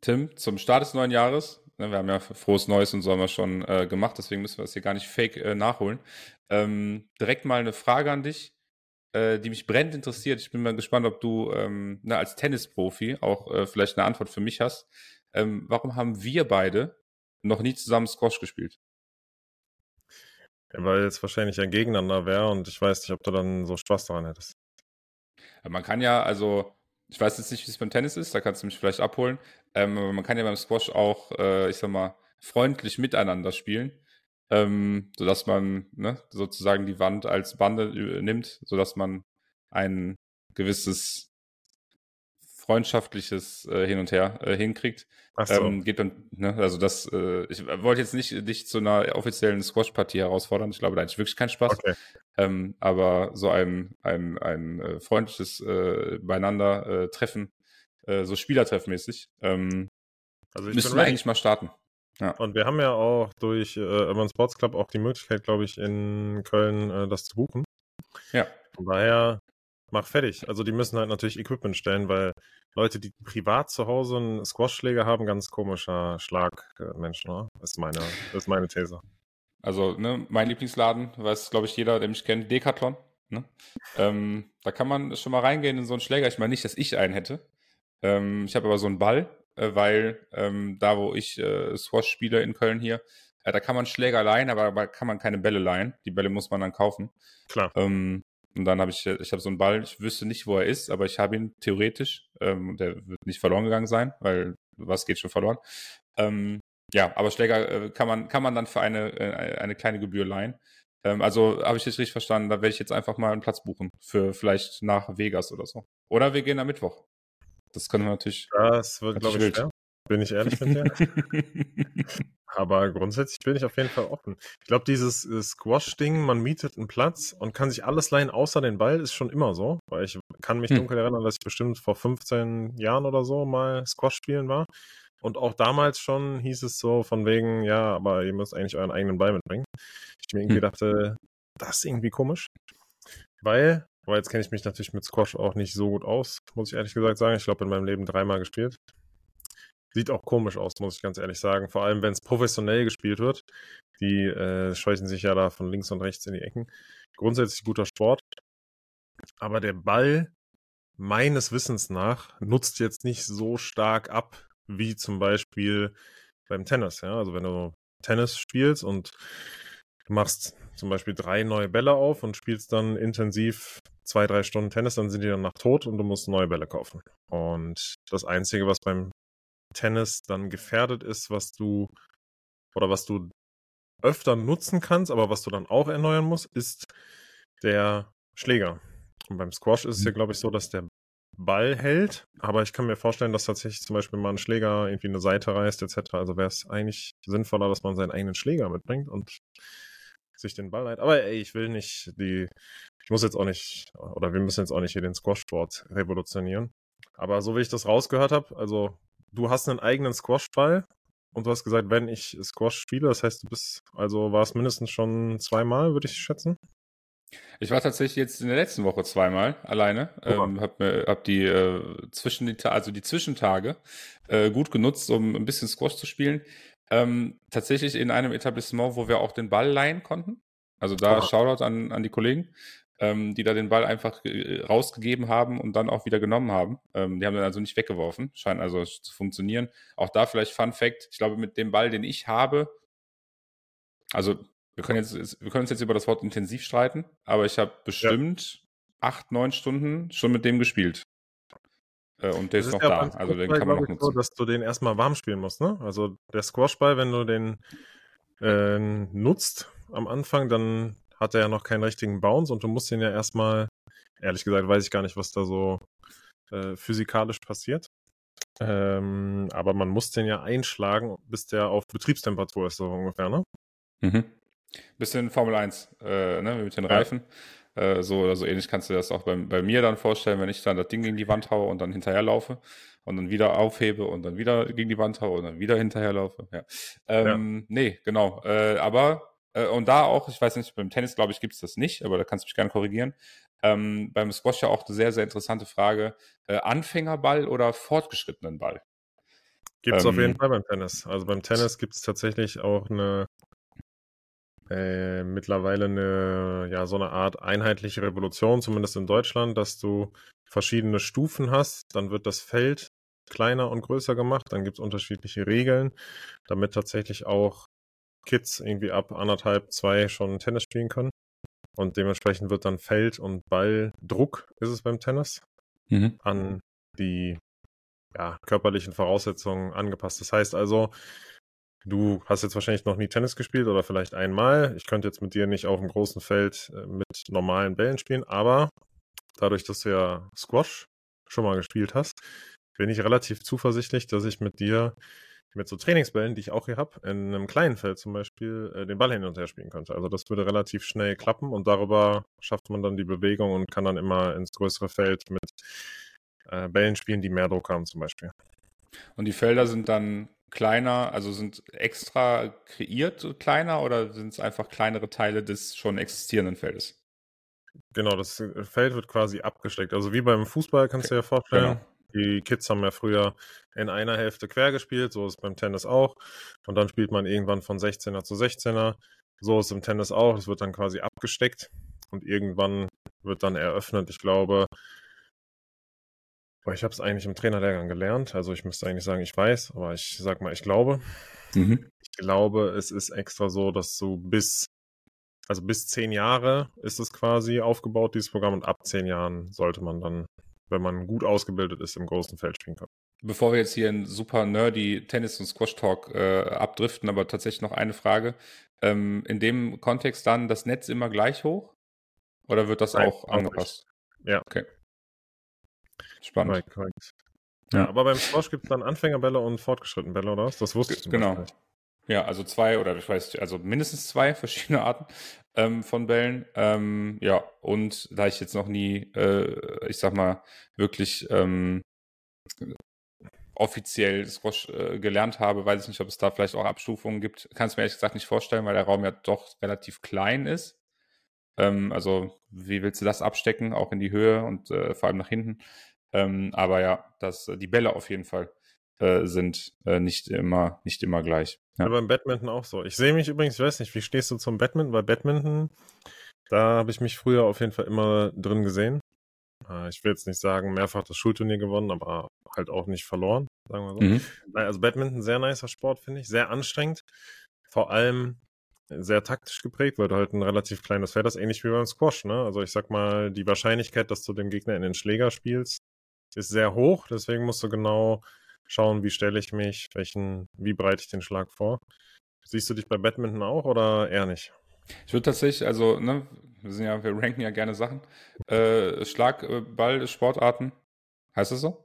Tim, zum Start des neuen Jahres, ne, wir haben ja frohes Neues und so haben wir schon äh, gemacht, deswegen müssen wir das hier gar nicht fake äh, nachholen. Ähm, direkt mal eine Frage an dich, äh, die mich brennend interessiert. Ich bin mal gespannt, ob du ähm, ne, als Tennisprofi auch äh, vielleicht eine Antwort für mich hast. Ähm, warum haben wir beide noch nie zusammen Squash gespielt? Ja, weil es wahrscheinlich ein Gegeneinander wäre und ich weiß nicht, ob du dann so Spaß daran hättest. Man kann ja, also, ich weiß jetzt nicht, wie es beim Tennis ist, da kannst du mich vielleicht abholen. Ähm, aber man kann ja beim Squash auch, äh, ich sag mal, freundlich miteinander spielen, ähm, sodass man ne, sozusagen die Wand als Bande äh, nimmt, sodass man ein gewisses freundschaftliches äh, Hin und Her äh, hinkriegt. Ach so. Ähm, geht dann, ne, also das, äh, ich wollte jetzt nicht dich zu einer offiziellen Squash-Partie herausfordern. Ich glaube, da ich wirklich keinen Spaß. Okay. Ähm, aber so ein, ein, ein äh, freundliches äh, beieinander äh, äh, so Spielertreffmäßig, ähm, also müssen wir eigentlich mal starten. Ja. Und wir haben ja auch durch äh, Urban Sports Club auch die Möglichkeit, glaube ich, in Köln äh, das zu buchen. Ja. Von daher mach fertig. Also die müssen halt natürlich Equipment stellen, weil Leute, die privat zu Hause einen Squash-Schläger haben, ganz komischer Schlagmensch, ne? Ist meine, ist meine These. Also, ne, mein Lieblingsladen, weiß, glaube ich, jeder, der mich kennt, Decathlon. Ne? Ähm, da kann man schon mal reingehen in so einen Schläger. Ich meine nicht, dass ich einen hätte. Ähm, ich habe aber so einen Ball, äh, weil ähm, da, wo ich äh, Squash spiele in Köln hier, äh, da kann man Schläger leihen, aber da kann man keine Bälle leihen. Die Bälle muss man dann kaufen. Klar. Ähm, und dann habe ich, ich habe so einen Ball, ich wüsste nicht, wo er ist, aber ich habe ihn theoretisch. Ähm, der wird nicht verloren gegangen sein, weil was geht schon verloren. Ähm, ja, aber Schläger äh, kann man, kann man dann für eine, äh, eine kleine Gebühr leihen. Ähm, also habe ich das richtig verstanden, da werde ich jetzt einfach mal einen Platz buchen für vielleicht nach Vegas oder so. Oder wir gehen am Mittwoch. Das können wir natürlich. Das wird, glaube ich, wild. schwer. Bin ich ehrlich mit dir? Aber grundsätzlich bin ich auf jeden Fall offen. Ich glaube, dieses äh, Squash-Ding, man mietet einen Platz und kann sich alles leihen außer den Ball, ist schon immer so. Weil ich kann mich hm. dunkel erinnern, dass ich bestimmt vor 15 Jahren oder so mal Squash spielen war. Und auch damals schon hieß es so von wegen, ja, aber ihr müsst eigentlich euren eigenen Ball mitbringen. Ich mir irgendwie hm. dachte, das ist irgendwie komisch. Weil, aber jetzt kenne ich mich natürlich mit Squash auch nicht so gut aus, muss ich ehrlich gesagt sagen. Ich glaube, in meinem Leben dreimal gespielt. Sieht auch komisch aus, muss ich ganz ehrlich sagen. Vor allem, wenn es professionell gespielt wird. Die äh, scheuchen sich ja da von links und rechts in die Ecken. Grundsätzlich guter Sport. Aber der Ball, meines Wissens nach, nutzt jetzt nicht so stark ab, wie zum Beispiel beim Tennis. Ja? Also wenn du Tennis spielst und du machst zum Beispiel drei neue Bälle auf und spielst dann intensiv zwei, drei Stunden Tennis, dann sind die dann nach tot und du musst neue Bälle kaufen. Und das Einzige, was beim Tennis dann gefährdet ist, was du oder was du öfter nutzen kannst, aber was du dann auch erneuern musst, ist der Schläger. Und beim Squash ist es ja, mhm. glaube ich, so, dass der Ball hält, aber ich kann mir vorstellen, dass tatsächlich zum Beispiel mal ein Schläger irgendwie eine Seite reißt, etc. Also wäre es eigentlich sinnvoller, dass man seinen eigenen Schläger mitbringt und sich den Ball leiht. Aber ey, ich will nicht die, ich muss jetzt auch nicht, oder wir müssen jetzt auch nicht hier den Squash-Sport revolutionieren. Aber so wie ich das rausgehört habe, also du hast einen eigenen Squash-Ball und du hast gesagt, wenn ich Squash spiele, das heißt, du bist, also war es mindestens schon zweimal, würde ich schätzen? Ich war tatsächlich jetzt in der letzten Woche zweimal alleine. Ähm, hab, mir, hab die äh, zwischen die, also die Zwischentage äh, gut genutzt, um ein bisschen Squash zu spielen. Ähm, tatsächlich in einem Etablissement, wo wir auch den Ball leihen konnten. Also da oh. Shoutout an, an die Kollegen ähm, die da den Ball einfach äh, rausgegeben haben und dann auch wieder genommen haben. Ähm, die haben dann also nicht weggeworfen. Scheint also zu funktionieren. Auch da vielleicht Fun Fact. Ich glaube, mit dem Ball, den ich habe, also wir können, jetzt, wir können uns jetzt über das Wort intensiv streiten, aber ich habe bestimmt ja. acht, neun Stunden schon mit dem gespielt. Äh, und der das ist noch da. Also den kann man noch nutzen. So, dass du den erstmal warm spielen musst, ne? Also der Squashball, wenn du den äh, nutzt am Anfang, dann hat er ja noch keinen richtigen Bounce und du musst ihn ja erstmal, ehrlich gesagt, weiß ich gar nicht, was da so äh, physikalisch passiert. Ähm, aber man muss den ja einschlagen, bis der auf Betriebstemperatur ist, so ungefähr, ne? Mhm. Bisschen Formel 1, äh, ne, mit den Reifen. Äh, so oder so ähnlich kannst du das auch bei, bei mir dann vorstellen, wenn ich dann das Ding gegen die Wand haue und dann hinterherlaufe und dann wieder aufhebe und dann wieder gegen die Wand haue und dann wieder hinterherlaufe. Ja. Ähm, ja. Nee, genau. Äh, aber äh, und da auch, ich weiß nicht, beim Tennis, glaube ich, gibt es das nicht, aber da kannst du mich gerne korrigieren. Ähm, beim Squash ja auch eine sehr, sehr interessante Frage. Äh, Anfängerball oder fortgeschrittenen Ball? Gibt es ähm, auf jeden Fall beim Tennis. Also beim Tennis gibt es tatsächlich auch eine äh, mittlerweile eine, ja, so eine Art einheitliche Revolution, zumindest in Deutschland, dass du verschiedene Stufen hast. Dann wird das Feld kleiner und größer gemacht. Dann gibt es unterschiedliche Regeln, damit tatsächlich auch Kids irgendwie ab anderthalb, zwei schon Tennis spielen können. Und dementsprechend wird dann Feld- und Balldruck, ist es beim Tennis, mhm. an die ja, körperlichen Voraussetzungen angepasst. Das heißt also, du hast jetzt wahrscheinlich noch nie Tennis gespielt oder vielleicht einmal. Ich könnte jetzt mit dir nicht auf dem großen Feld äh, mit normalen Bällen spielen, aber dadurch, dass du ja Squash schon mal gespielt hast, bin ich relativ zuversichtlich, dass ich mit dir mit so Trainingsbällen, die ich auch hier habe, in einem kleinen Feld zum Beispiel äh, den Ball hin und her spielen könnte. Also das würde relativ schnell klappen und darüber schafft man dann die Bewegung und kann dann immer ins größere Feld mit äh, Bällen spielen, die mehr Druck haben zum Beispiel. Und die Felder sind dann kleiner, also sind extra kreiert kleiner oder sind es einfach kleinere Teile des schon existierenden Feldes? Genau, das äh, Feld wird quasi abgesteckt. Also wie beim Fußball kannst okay. du dir vorstellen. Genau. Die Kids haben ja früher in einer Hälfte quer gespielt, so ist es beim Tennis auch. Und dann spielt man irgendwann von 16er zu 16er. So ist es im Tennis auch. Es wird dann quasi abgesteckt und irgendwann wird dann eröffnet. Ich glaube, ich habe es eigentlich im Trainerlehrgang gelernt. Also ich müsste eigentlich sagen, ich weiß, aber ich sag mal, ich glaube. Mhm. Ich glaube, es ist extra so, dass du bis, also bis zehn Jahre ist es quasi aufgebaut, dieses Programm, und ab zehn Jahren sollte man dann, wenn man gut ausgebildet ist, im großen Feld spielen können. Bevor wir jetzt hier in super nerdy Tennis- und Squash-Talk äh, abdriften, aber tatsächlich noch eine Frage. Ähm, in dem Kontext dann das Netz immer gleich hoch? Oder wird das Nein, auch angepasst? Ja. Okay. Spannend. Korrekt, korrekt. Ja. Aber beim Squash gibt es dann Anfängerbälle und fortgeschrittene Bälle, oder was? Das wusste ich Genau. Ja, also zwei oder ich weiß, also mindestens zwei verschiedene Arten ähm, von Bällen. Ähm, ja, und da ich jetzt noch nie, äh, ich sag mal, wirklich ähm, offiziell Squash äh, gelernt habe, weiß ich nicht, ob es da vielleicht auch Abstufungen gibt. Kann es mir ehrlich gesagt nicht vorstellen, weil der Raum ja doch relativ klein ist. Ähm, also, wie willst du das abstecken, auch in die Höhe und äh, vor allem nach hinten? Ähm, aber ja, das, äh, die Bälle auf jeden Fall äh, sind äh, nicht immer, nicht immer gleich. Ja. ja. beim Badminton auch so. Ich sehe mich übrigens, ich weiß nicht, wie stehst du zum Badminton? Bei Badminton, da habe ich mich früher auf jeden Fall immer drin gesehen. Äh, ich will jetzt nicht sagen, mehrfach das Schulturnier gewonnen, aber halt auch nicht verloren, sagen wir so. Mhm. Also Badminton, sehr nicer Sport, finde ich, sehr anstrengend. Vor allem sehr taktisch geprägt, weil du halt ein relativ kleines Feld hast, ähnlich wie beim Squash, ne? Also ich sag mal, die Wahrscheinlichkeit, dass du dem Gegner in den Schläger spielst, ist sehr hoch, deswegen musst du genau schauen, wie stelle ich mich, welchen, wie bereite ich den Schlag vor. Siehst du dich bei Badminton auch oder eher nicht? Ich würde tatsächlich, also, ne, wir sind ja, wir ranken ja gerne Sachen. Äh, Schlagball, Sportarten. Heißt das so?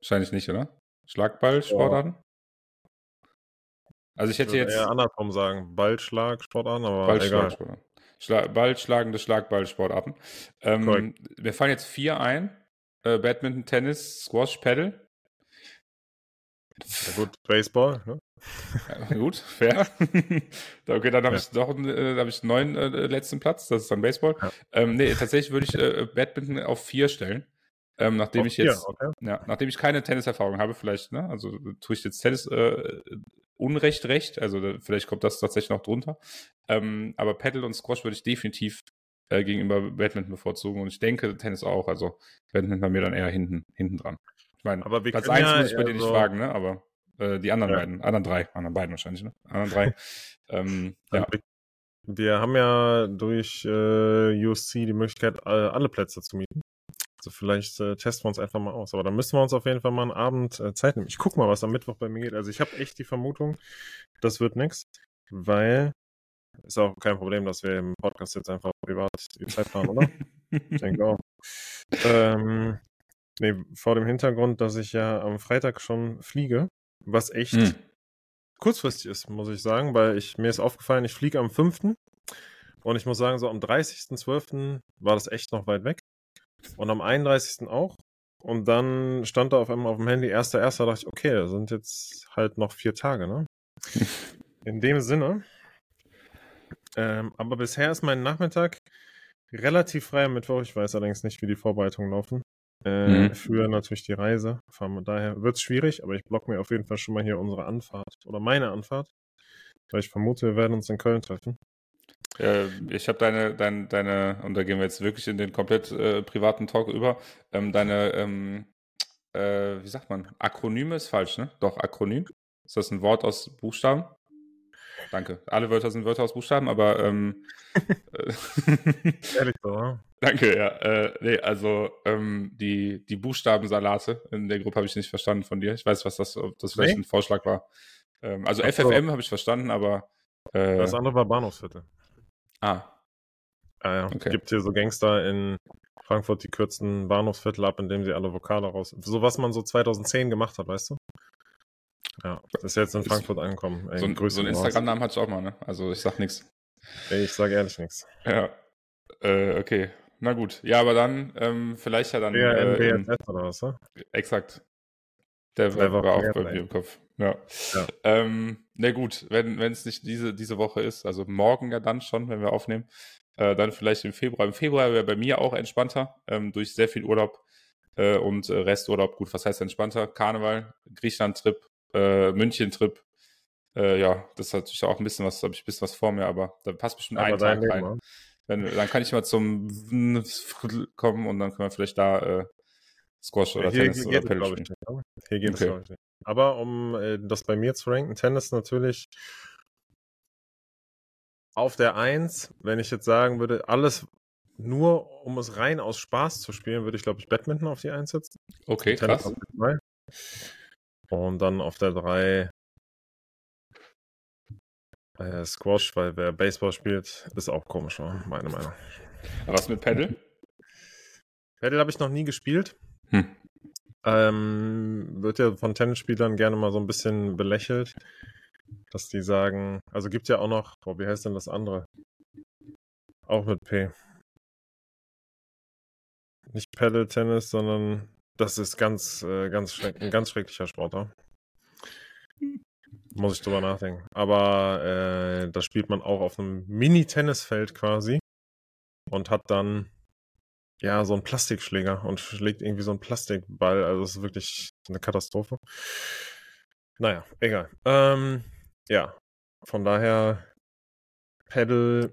Wahrscheinlich nicht, oder? Schlagball, Sportarten? Also ich hätte ich jetzt. eher andersrum sagen, Ballschlag, Sportarten, aber Ballschlag, egal. Schla Ballschlagende Schlagball, Sportarten. Ähm, mir fallen jetzt vier ein. Äh, Badminton, Tennis, Squash, Paddle. Ja, gut, Baseball, ne? Ja, gut, fair. okay, dann habe ja. ich doch äh, hab ich neun äh, letzten Platz, das ist dann Baseball. Ja. Ähm, nee, tatsächlich würde ich äh, Badminton auf vier stellen. Ähm, nachdem auf ich jetzt, vier, okay. ja, nachdem ich keine Tenniserfahrung habe, vielleicht, ne? Also tue ich jetzt Tennis äh, Unrecht recht, also vielleicht kommt das tatsächlich noch drunter. Ähm, aber Paddle und Squash würde ich definitiv äh, gegenüber Badminton bevorzugen und ich denke Tennis auch. Also Badminton bei mir dann eher hinten, hinten dran. Ich meine, aber Platz 1 ja muss ich bei dir nicht fragen, ne? Aber äh, die anderen ja. beiden, anderen drei, anderen beiden wahrscheinlich, ne? Anderen drei. ähm, ja. Wir haben ja durch äh, USC die Möglichkeit, alle Plätze zu mieten. Also vielleicht äh, testen wir uns einfach mal aus. Aber dann müssen wir uns auf jeden Fall mal einen Abend äh, Zeit nehmen. Ich guck mal, was am Mittwoch bei mir geht. Also ich habe echt die Vermutung, das wird nichts, weil ist auch kein Problem, dass wir im Podcast jetzt einfach privat die Zeit planen, oder? ich denke auch. Ähm, nee, vor dem Hintergrund, dass ich ja am Freitag schon fliege, was echt hm. kurzfristig ist, muss ich sagen, weil ich mir ist aufgefallen, ich fliege am 5. Und ich muss sagen, so am 30.12. war das echt noch weit weg. Und am 31. auch. Und dann stand da auf einmal auf dem Handy 1.1. Da dachte ich, okay, das sind jetzt halt noch vier Tage, ne? In dem Sinne, ähm, aber bisher ist mein Nachmittag relativ frei am Mittwoch. Ich weiß allerdings nicht, wie die Vorbereitungen laufen. äh, mhm. für natürlich die Reise. Von daher wird es schwierig, aber ich block mir auf jeden Fall schon mal hier unsere Anfahrt oder meine Anfahrt, weil ich vermute, wir werden uns in Köln treffen. Äh, ich habe deine, deine, deine, und da gehen wir jetzt wirklich in den komplett äh, privaten Talk über, ähm, deine, ähm, äh, wie sagt man, Akronyme ist falsch, ne? Doch, Akronym. Ist das ein Wort aus Buchstaben? Danke. Alle Wörter sind Wörter aus Buchstaben, aber ähm, äh, Ehrlich so, ja. Danke, ja. Äh, nee, also ähm, die, die Buchstabensalate in der Gruppe habe ich nicht verstanden von dir. Ich weiß, was das, ob das vielleicht nee? ein Vorschlag war. Ähm, also Ach FFM so. habe ich verstanden, aber. Äh, das andere war Bahnhofsviertel. Ah. Ah ja, okay. gibt hier so Gangster in Frankfurt, die kürzen Bahnhofsviertel ab, indem sie alle Vokale raus. So was man so 2010 gemacht hat, weißt du? Ja, das ist jetzt in Frankfurt angekommen. Ey, so, so einen Instagram-Namen hatte ich auch mal, ne? Also ich sag nichts. Ich sag ehrlich nichts. Ja. Äh, okay. Na gut. Ja, aber dann, ähm, vielleicht ja dann. Ja, äh, oder was, ne? Exakt. Der war, war auch bei mir im Kopf. Ja. ja. Ähm, na gut, wenn es nicht diese, diese Woche ist, also morgen ja dann schon, wenn wir aufnehmen, äh, dann vielleicht im Februar. Im Februar wäre bei mir auch entspannter, ähm, durch sehr viel Urlaub äh, und äh, Resturlaub. Gut, was heißt entspannter? Karneval, Griechenland-Trip, äh, München-Trip. Äh, ja, das hat natürlich auch ein bisschen was, habe ich ein bisschen was vor mir, aber da passt bestimmt aber ein Tag rein. Ne? Wenn, dann kann ich mal zum kommen und dann können wir vielleicht da äh, Squash oder hier, Tennis hier oder Paddle spielen. Nicht, ne? Hier geht okay. es. Aber um äh, das bei mir zu ranken, Tennis natürlich auf der 1, wenn ich jetzt sagen würde, alles nur um es rein aus Spaß zu spielen, würde ich glaube ich Badminton auf die 1 setzen. Okay, krass. Und dann auf der 3 äh, Squash, weil wer Baseball spielt, ist auch komisch, meine Meinung. Was mit Paddle? Paddle habe ich noch nie gespielt. Hm. Ähm, wird ja von Tennisspielern gerne mal so ein bisschen belächelt, dass die sagen, also gibt ja auch noch, boah, wie heißt denn das andere? Auch mit P. Nicht Paddle Tennis, sondern das ist ganz, äh, ganz ein ganz schrecklicher Sport. Muss ich drüber nachdenken. Aber äh, da spielt man auch auf einem Mini-Tennisfeld quasi und hat dann ja so einen Plastikschläger und schlägt irgendwie so einen Plastikball. Also das ist wirklich eine Katastrophe. Naja, egal. Ähm, ja, von daher Pedal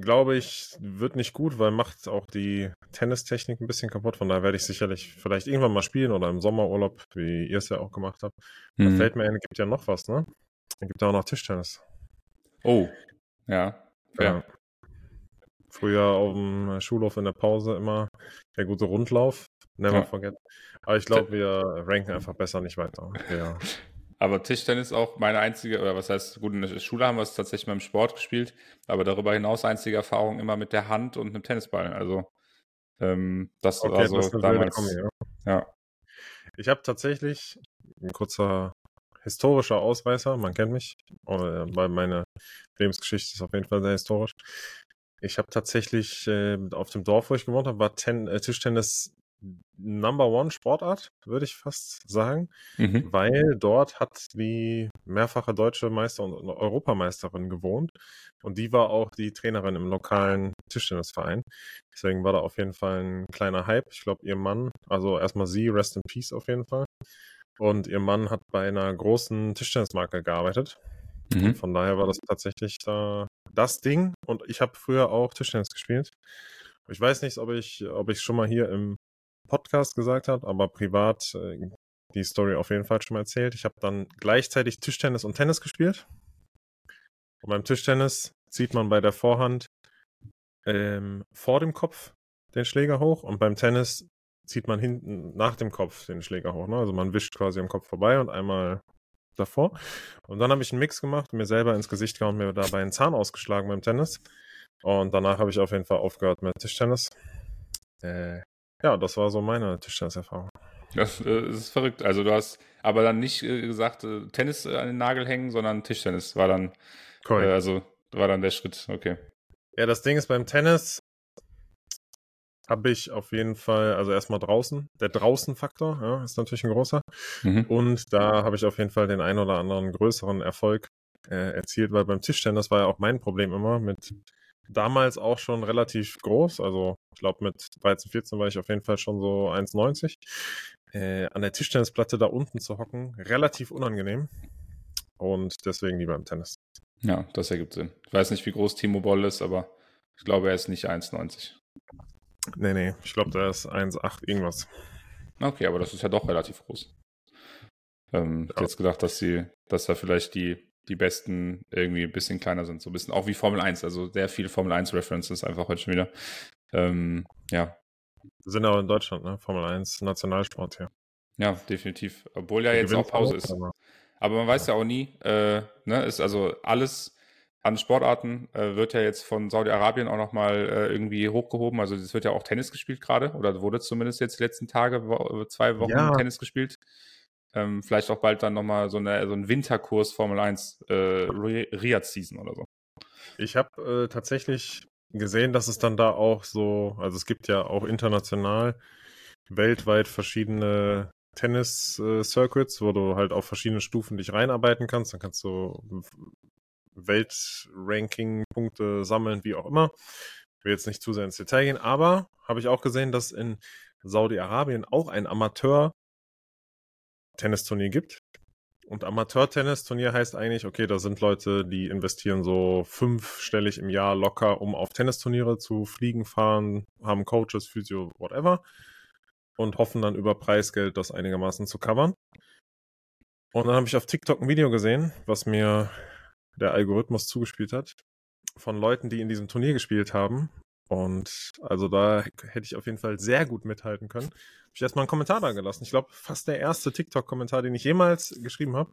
glaube ich, wird nicht gut, weil macht auch die Tennistechnik ein bisschen kaputt. Von daher werde ich sicherlich vielleicht irgendwann mal spielen oder im Sommerurlaub, wie ihr es ja auch gemacht habt. Mhm. Da fällt mir ein, gibt ja noch was, ne? Da gibt ja auch noch Tischtennis. Oh, ja. ja. ja. Früher auf dem Schulhof in der Pause immer der gute Rundlauf. Never ja. forget. Aber ich glaube, wir ranken einfach besser nicht weiter. Ja. Aber Tischtennis auch meine einzige, oder was heißt, gut, in der Schule haben wir es tatsächlich beim Sport gespielt, aber darüber hinaus einzige Erfahrung immer mit der Hand und einem Tennisball. Also ähm, das okay, war so das damals. Kombi, ja. ja. Ich habe tatsächlich ein kurzer historischer Ausreißer, man kennt mich, weil meine Lebensgeschichte ist auf jeden Fall sehr historisch. Ich habe tatsächlich äh, auf dem Dorf, wo ich gewohnt habe, war Ten äh, Tischtennis Number One Sportart, würde ich fast sagen, mhm. weil dort hat die mehrfache deutsche Meister und Europameisterin gewohnt und die war auch die Trainerin im lokalen Tischtennisverein. Deswegen war da auf jeden Fall ein kleiner Hype. Ich glaube, ihr Mann, also erstmal sie, Rest in Peace auf jeden Fall. Und ihr Mann hat bei einer großen Tischtennismarke gearbeitet. Mhm. Von daher war das tatsächlich da das Ding. Und ich habe früher auch Tischtennis gespielt. Ich weiß nicht, ob ich, ob ich schon mal hier im Podcast gesagt habe, aber privat äh, die Story auf jeden Fall schon mal erzählt. Ich habe dann gleichzeitig Tischtennis und Tennis gespielt. Und beim Tischtennis zieht man bei der Vorhand ähm, vor dem Kopf den Schläger hoch und beim Tennis zieht man hinten nach dem Kopf den Schläger hoch. Ne? Also man wischt quasi am Kopf vorbei und einmal davor. Und dann habe ich einen Mix gemacht, mir selber ins Gesicht gehauen, mir dabei einen Zahn ausgeschlagen beim Tennis. Und danach habe ich auf jeden Fall aufgehört mit Tischtennis. Äh, ja, das war so meine Tischtenniserfahrung. Das, äh, ist verrückt. Also du hast aber dann nicht äh, gesagt, äh, Tennis an den Nagel hängen, sondern Tischtennis war dann. Äh, also war dann der Schritt, okay. Ja, das Ding ist beim Tennis habe ich auf jeden Fall, also erstmal draußen, der Draußen-Faktor ja, ist natürlich ein großer. Mhm. Und da habe ich auf jeden Fall den ein oder anderen größeren Erfolg äh, erzielt, weil beim Tischtennis war ja auch mein Problem immer mit damals auch schon relativ groß. Also ich glaube mit 13, 14 war ich auf jeden Fall schon so 1,90. Äh, an der Tischtennisplatte da unten zu hocken, relativ unangenehm. Und deswegen lieber im Tennis. Ja, das ergibt Sinn. Ich weiß nicht, wie groß Timo Boll ist, aber ich glaube, er ist nicht 1,90. Nee, nee, ich glaube, der ist 1,8 irgendwas. Okay, aber das ist ja doch relativ groß. Ähm, ja. Ich hätte jetzt gedacht, dass sie, dass da vielleicht die, die besten irgendwie ein bisschen kleiner sind. So ein bisschen auch wie Formel 1. Also sehr viele Formel 1 References einfach heute schon wieder. Ähm, ja. Sind auch in Deutschland, ne? Formel 1 Nationalsport hier. Ja, definitiv. Obwohl ja jetzt auch Pause ist. Aber, aber man weiß ja auch nie, äh, ne, ist also alles an Sportarten äh, wird ja jetzt von Saudi-Arabien auch nochmal äh, irgendwie hochgehoben. Also es wird ja auch Tennis gespielt gerade oder wurde zumindest jetzt die letzten Tage, wo, zwei Wochen ja. Tennis gespielt. Ähm, vielleicht auch bald dann nochmal so, eine, so ein Winterkurs Formel 1 äh, Riyadh-Season oder so. Ich habe äh, tatsächlich gesehen, dass es dann da auch so, also es gibt ja auch international weltweit verschiedene Tennis-Circuits, wo du halt auf verschiedene Stufen dich reinarbeiten kannst. Dann kannst du Weltranking-Punkte sammeln, wie auch immer. Ich will jetzt nicht zu sehr ins Detail gehen, aber habe ich auch gesehen, dass in Saudi-Arabien auch ein Amateur-Tennisturnier gibt. Und Amateur-Tennisturnier heißt eigentlich, okay, da sind Leute, die investieren so fünfstellig im Jahr locker, um auf Tennisturniere zu fliegen, fahren, haben Coaches, Physio, whatever. Und hoffen dann über Preisgeld das einigermaßen zu covern. Und dann habe ich auf TikTok ein Video gesehen, was mir der Algorithmus zugespielt hat, von Leuten, die in diesem Turnier gespielt haben. Und also da hätte ich auf jeden Fall sehr gut mithalten können. Habe ich erstmal einen Kommentar da gelassen. Ich glaube, fast der erste TikTok-Kommentar, den ich jemals geschrieben habe.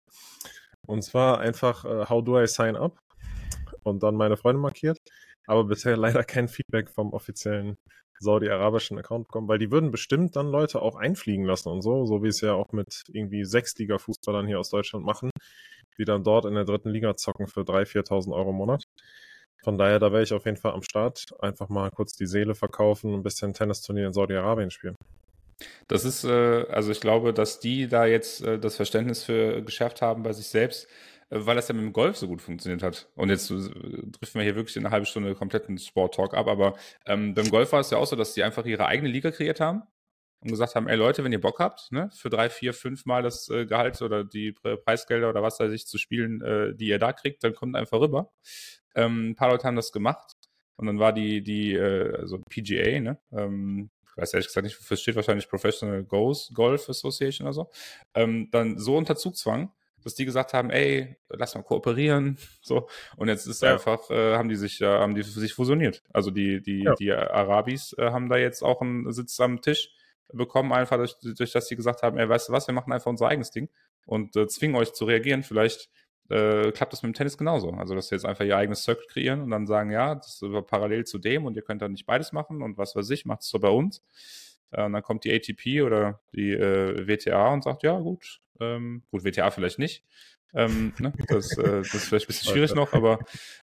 Und zwar einfach, uh, how do I sign up? Und dann meine Freunde markiert. Aber bisher leider kein Feedback vom offiziellen saudi-arabischen Account bekommen, weil die würden bestimmt dann Leute auch einfliegen lassen und so, so wie es ja auch mit irgendwie Sechsliga-Fußballern hier aus Deutschland machen, die dann dort in der dritten Liga zocken für 3.000, 4.000 Euro im Monat. Von daher, da wäre ich auf jeden Fall am Start. Einfach mal kurz die Seele verkaufen und ein bisschen Tennisturnier in Saudi-Arabien spielen. Das ist, äh, also ich glaube, dass die da jetzt äh, das Verständnis für geschärft haben bei sich selbst, äh, weil das ja mit dem Golf so gut funktioniert hat. Und jetzt driften wir hier wirklich in eine halbe Stunde kompletten Sport-Talk ab, aber ähm, beim Golf war es ja auch so, dass die einfach ihre eigene Liga kreiert haben und gesagt haben, ey Leute, wenn ihr Bock habt, ne, für drei, vier, fünf Mal das äh, Gehalt oder die Preisgelder oder was da sich zu spielen, äh, die ihr da kriegt, dann kommt einfach rüber. Ähm, ein paar Leute haben das gemacht und dann war die, die, äh, also PGA, ne, ähm, ich weiß ehrlich gesagt nicht, wofür steht wahrscheinlich Professional Goals, Golf Association oder so, ähm, dann so unter Zugzwang, dass die gesagt haben, ey, lass mal kooperieren, so. Und jetzt ist ja. einfach, äh, haben die sich, äh, haben die sich fusioniert. Also die, die, ja. die Arabis äh, haben da jetzt auch einen Sitz am Tisch bekommen, einfach durch, durch dass sie gesagt haben, ey, weißt du was, wir machen einfach unser eigenes Ding und äh, zwingen euch zu reagieren. Vielleicht äh, klappt das mit dem Tennis genauso. Also, dass sie jetzt einfach ihr eigenes Circuit kreieren und dann sagen, ja, das ist parallel zu dem und ihr könnt dann nicht beides machen und was weiß ich, macht es so bei uns. Äh, und dann kommt die ATP oder die äh, WTA und sagt, ja, gut, ähm, gut, WTA vielleicht nicht. Ähm, ne? das, äh, das ist vielleicht ein bisschen schwierig noch, aber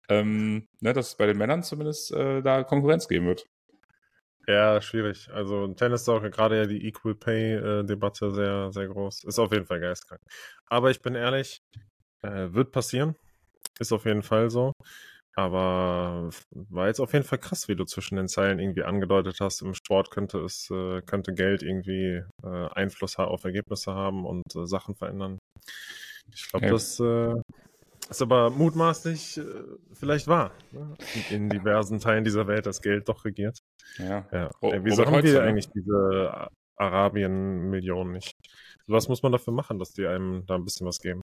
ähm, ne, dass es bei den Männern zumindest äh, da Konkurrenz geben wird. Ja, schwierig. Also Tennis ist auch gerade ja die Equal Pay-Debatte äh, sehr, sehr groß. Ist auf jeden Fall geistkrank. Aber ich bin ehrlich, äh, wird passieren. Ist auf jeden Fall so. Aber war jetzt auf jeden Fall krass, wie du zwischen den Zeilen irgendwie angedeutet hast. Im Sport könnte es, äh, könnte Geld irgendwie äh, Einfluss auf Ergebnisse haben und äh, Sachen verändern. Ich glaube, ja. das äh, ist aber mutmaßlich äh, vielleicht wahr. Ne? In diversen Teilen dieser Welt das Geld doch regiert. Ja. ja. Oh, wieso haben wir eigentlich diese Arabien-Millionen nicht? Was muss man dafür machen, dass die einem da ein bisschen was geben?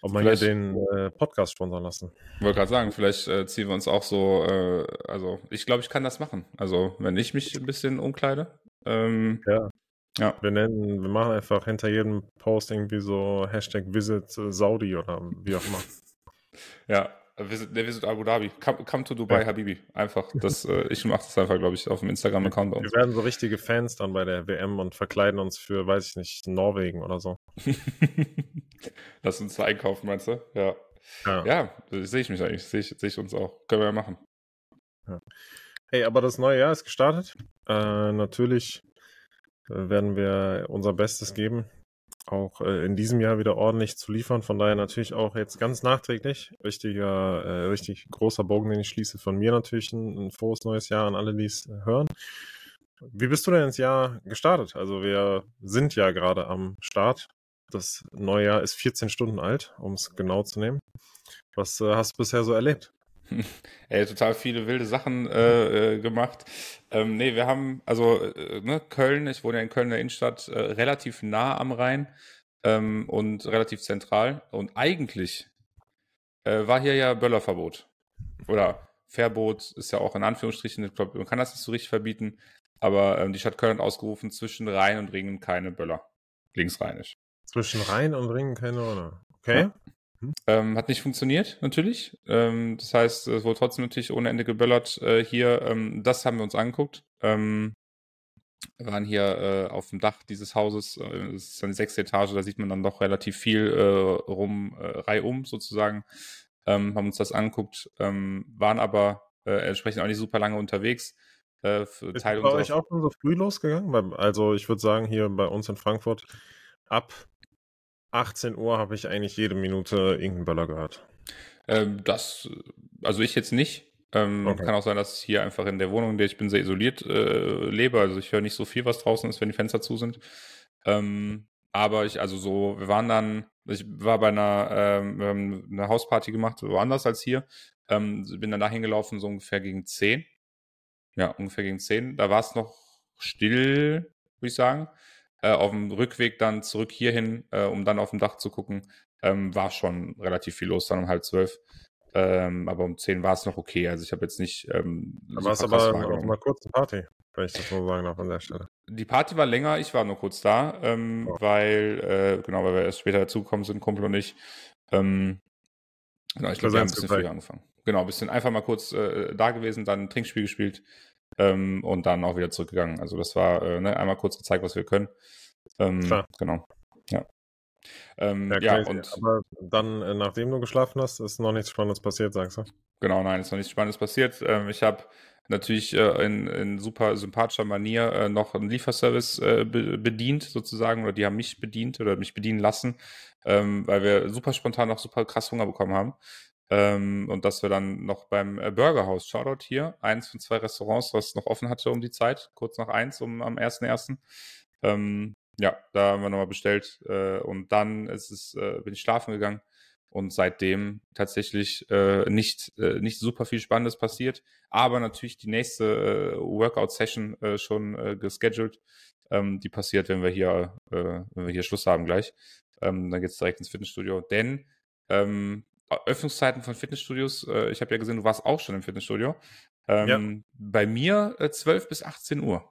Ob man vielleicht, hier den äh, Podcast sponsern lassen. Ich wollte gerade sagen, vielleicht äh, ziehen wir uns auch so, äh, also ich glaube, ich kann das machen. Also wenn ich mich ein bisschen umkleide. Ähm, ja. Ja. Wir nennen, wir machen einfach hinter jedem Post irgendwie so Hashtag Visit Saudi oder wie auch immer. ja, Visit, der Visit Abu Dhabi. Come, come to Dubai, ja. Habibi. Einfach. Das, äh, ich mache das einfach, glaube ich, auf dem Instagram-Account. Wir werden so richtige Fans dann bei der WM und verkleiden uns für, weiß ich nicht, Norwegen oder so. Lass uns da einkaufen, meinst du? Ja. Ja, ja sehe ich mich eigentlich. Sehe ich, seh ich uns auch. Können wir ja machen. Ja. Hey, aber das neue Jahr ist gestartet. Äh, natürlich werden wir unser Bestes geben. auch äh, in diesem Jahr wieder ordentlich zu liefern. Von daher natürlich auch jetzt ganz nachträglich. Richtiger, äh, richtig großer Bogen, den ich schließe. Von mir natürlich ein, ein frohes neues Jahr an alle, die es hören. Wie bist du denn ins Jahr gestartet? Also wir sind ja gerade am Start. Das neue Jahr ist 14 Stunden alt, um es genau zu nehmen. Was äh, hast du bisher so erlebt? Ey, total viele wilde Sachen äh, äh, gemacht. Ähm, nee, wir haben, also äh, ne, Köln, ich wohne ja in Köln in der Innenstadt, äh, relativ nah am Rhein ähm, und relativ zentral. Und eigentlich äh, war hier ja Böllerverbot. Oder Verbot ist ja auch in Anführungsstrichen, ich glaube, man kann das nicht so richtig verbieten, aber ähm, die Stadt Köln hat ausgerufen, zwischen Rhein und Ringen keine Böller. Linksrheinisch. Zwischen Rhein und Ringen keine Böller. Okay. Ja. Mhm. Ähm, hat nicht funktioniert, natürlich. Ähm, das heißt, es wurde trotzdem natürlich ohne Ende geböllert äh, hier. Ähm, das haben wir uns angeguckt. Ähm, wir waren hier äh, auf dem Dach dieses Hauses, äh, das ist eine sechste Etage, da sieht man dann doch relativ viel äh, rum, äh, reihum sozusagen. Ähm, haben uns das angeguckt, ähm, waren aber äh, entsprechend auch nicht super lange unterwegs. Äh, ist bei euch auch schon so früh losgegangen? Also ich würde sagen, hier bei uns in Frankfurt ab 18 Uhr habe ich eigentlich jede Minute irgendeinen Böller gehört. Ähm, das, also ich jetzt nicht. Ähm, okay. Kann auch sein, dass ich hier einfach in der Wohnung, in der ich bin, sehr isoliert äh, lebe. Also ich höre nicht so viel, was draußen ist, wenn die Fenster zu sind. Ähm, aber ich, also so, wir waren dann, ich war bei einer, ähm, einer Hausparty gemacht, woanders als hier. Ähm, bin dann dahin gelaufen, so ungefähr gegen 10. Ja, ungefähr gegen 10. Da war es noch still, würde ich sagen. Äh, auf dem Rückweg dann zurück hierhin, äh, um dann auf dem Dach zu gucken, ähm, war schon relativ viel los, dann um halb zwölf. Ähm, aber um zehn war es noch okay. Also ich habe jetzt nicht. Ähm, aber es aber auf einer kurzen Party, wenn ich das so sagen darf an der Stelle. Die Party war länger, ich war nur kurz da, ähm, oh. weil, äh, genau, weil wir erst später dazugekommen sind, Kumpel und ich. Ähm, genau, ich glaube, wir haben ein bisschen früher angefangen. Genau, ein bisschen einfach mal kurz äh, da gewesen, dann ein Trinkspiel gespielt, ähm, und dann auch wieder zurückgegangen. Also das war äh, ne, einmal kurz gezeigt, was wir können. Ähm, Klar. Genau. Ja. Ähm, ja, ja und aber dann, äh, nachdem du geschlafen hast, ist noch nichts Spannendes passiert, sagst du? Genau, nein, ist noch nichts Spannendes passiert. Ähm, ich habe natürlich äh, in, in, super sympathischer Manier äh, noch einen Lieferservice äh, be bedient, sozusagen, oder die haben mich bedient oder mich bedienen lassen, ähm, weil wir super spontan noch super krass Hunger bekommen haben. Ähm, und dass wir dann noch beim äh, Burgerhaus, Shoutout hier, eins von zwei Restaurants, was noch offen hatte um die Zeit, kurz nach eins, um am 1.1. Ähm, ja, da haben wir nochmal bestellt äh, und dann ist es, äh, bin ich schlafen gegangen und seitdem tatsächlich äh, nicht, äh, nicht super viel Spannendes passiert, aber natürlich die nächste äh, Workout-Session äh, schon äh, gescheduled. Ähm, die passiert, wenn wir hier, äh, wenn wir hier Schluss haben gleich. Ähm, dann geht's direkt ins Fitnessstudio. Denn ähm, Öffnungszeiten von Fitnessstudios, äh, ich habe ja gesehen, du warst auch schon im Fitnessstudio. Ähm, ja. Bei mir äh, 12 bis 18 Uhr.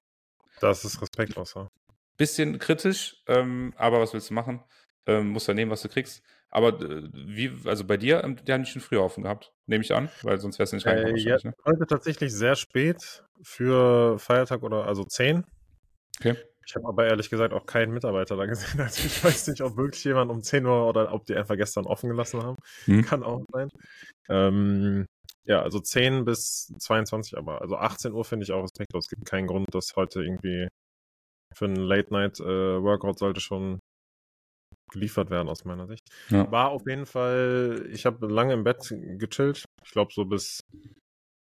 Das ist respektlos, ja. Bisschen kritisch, ähm, aber was willst du machen? Ähm, musst ja nehmen, was du kriegst. Aber äh, wie, also bei dir, ähm, die haben die schon früher offen gehabt, nehme ich an, weil sonst wärst du nicht reingekommen. Äh, ja, ne? Heute tatsächlich sehr spät für Feiertag oder also 10. Okay. Ich habe aber ehrlich gesagt auch keinen Mitarbeiter da gesehen. Also ich weiß nicht, ob wirklich jemand um 10 Uhr oder ob die einfach gestern offen gelassen haben. Hm. Kann auch sein. Ähm, ja, also 10 bis 22, aber also 18 Uhr finde ich auch respektlos. Es gibt keinen Grund, dass heute irgendwie für einen Late-Night-Workout äh, sollte schon geliefert werden aus meiner Sicht. Ja. War auf jeden Fall, ich habe lange im Bett gechillt. Ich glaube so bis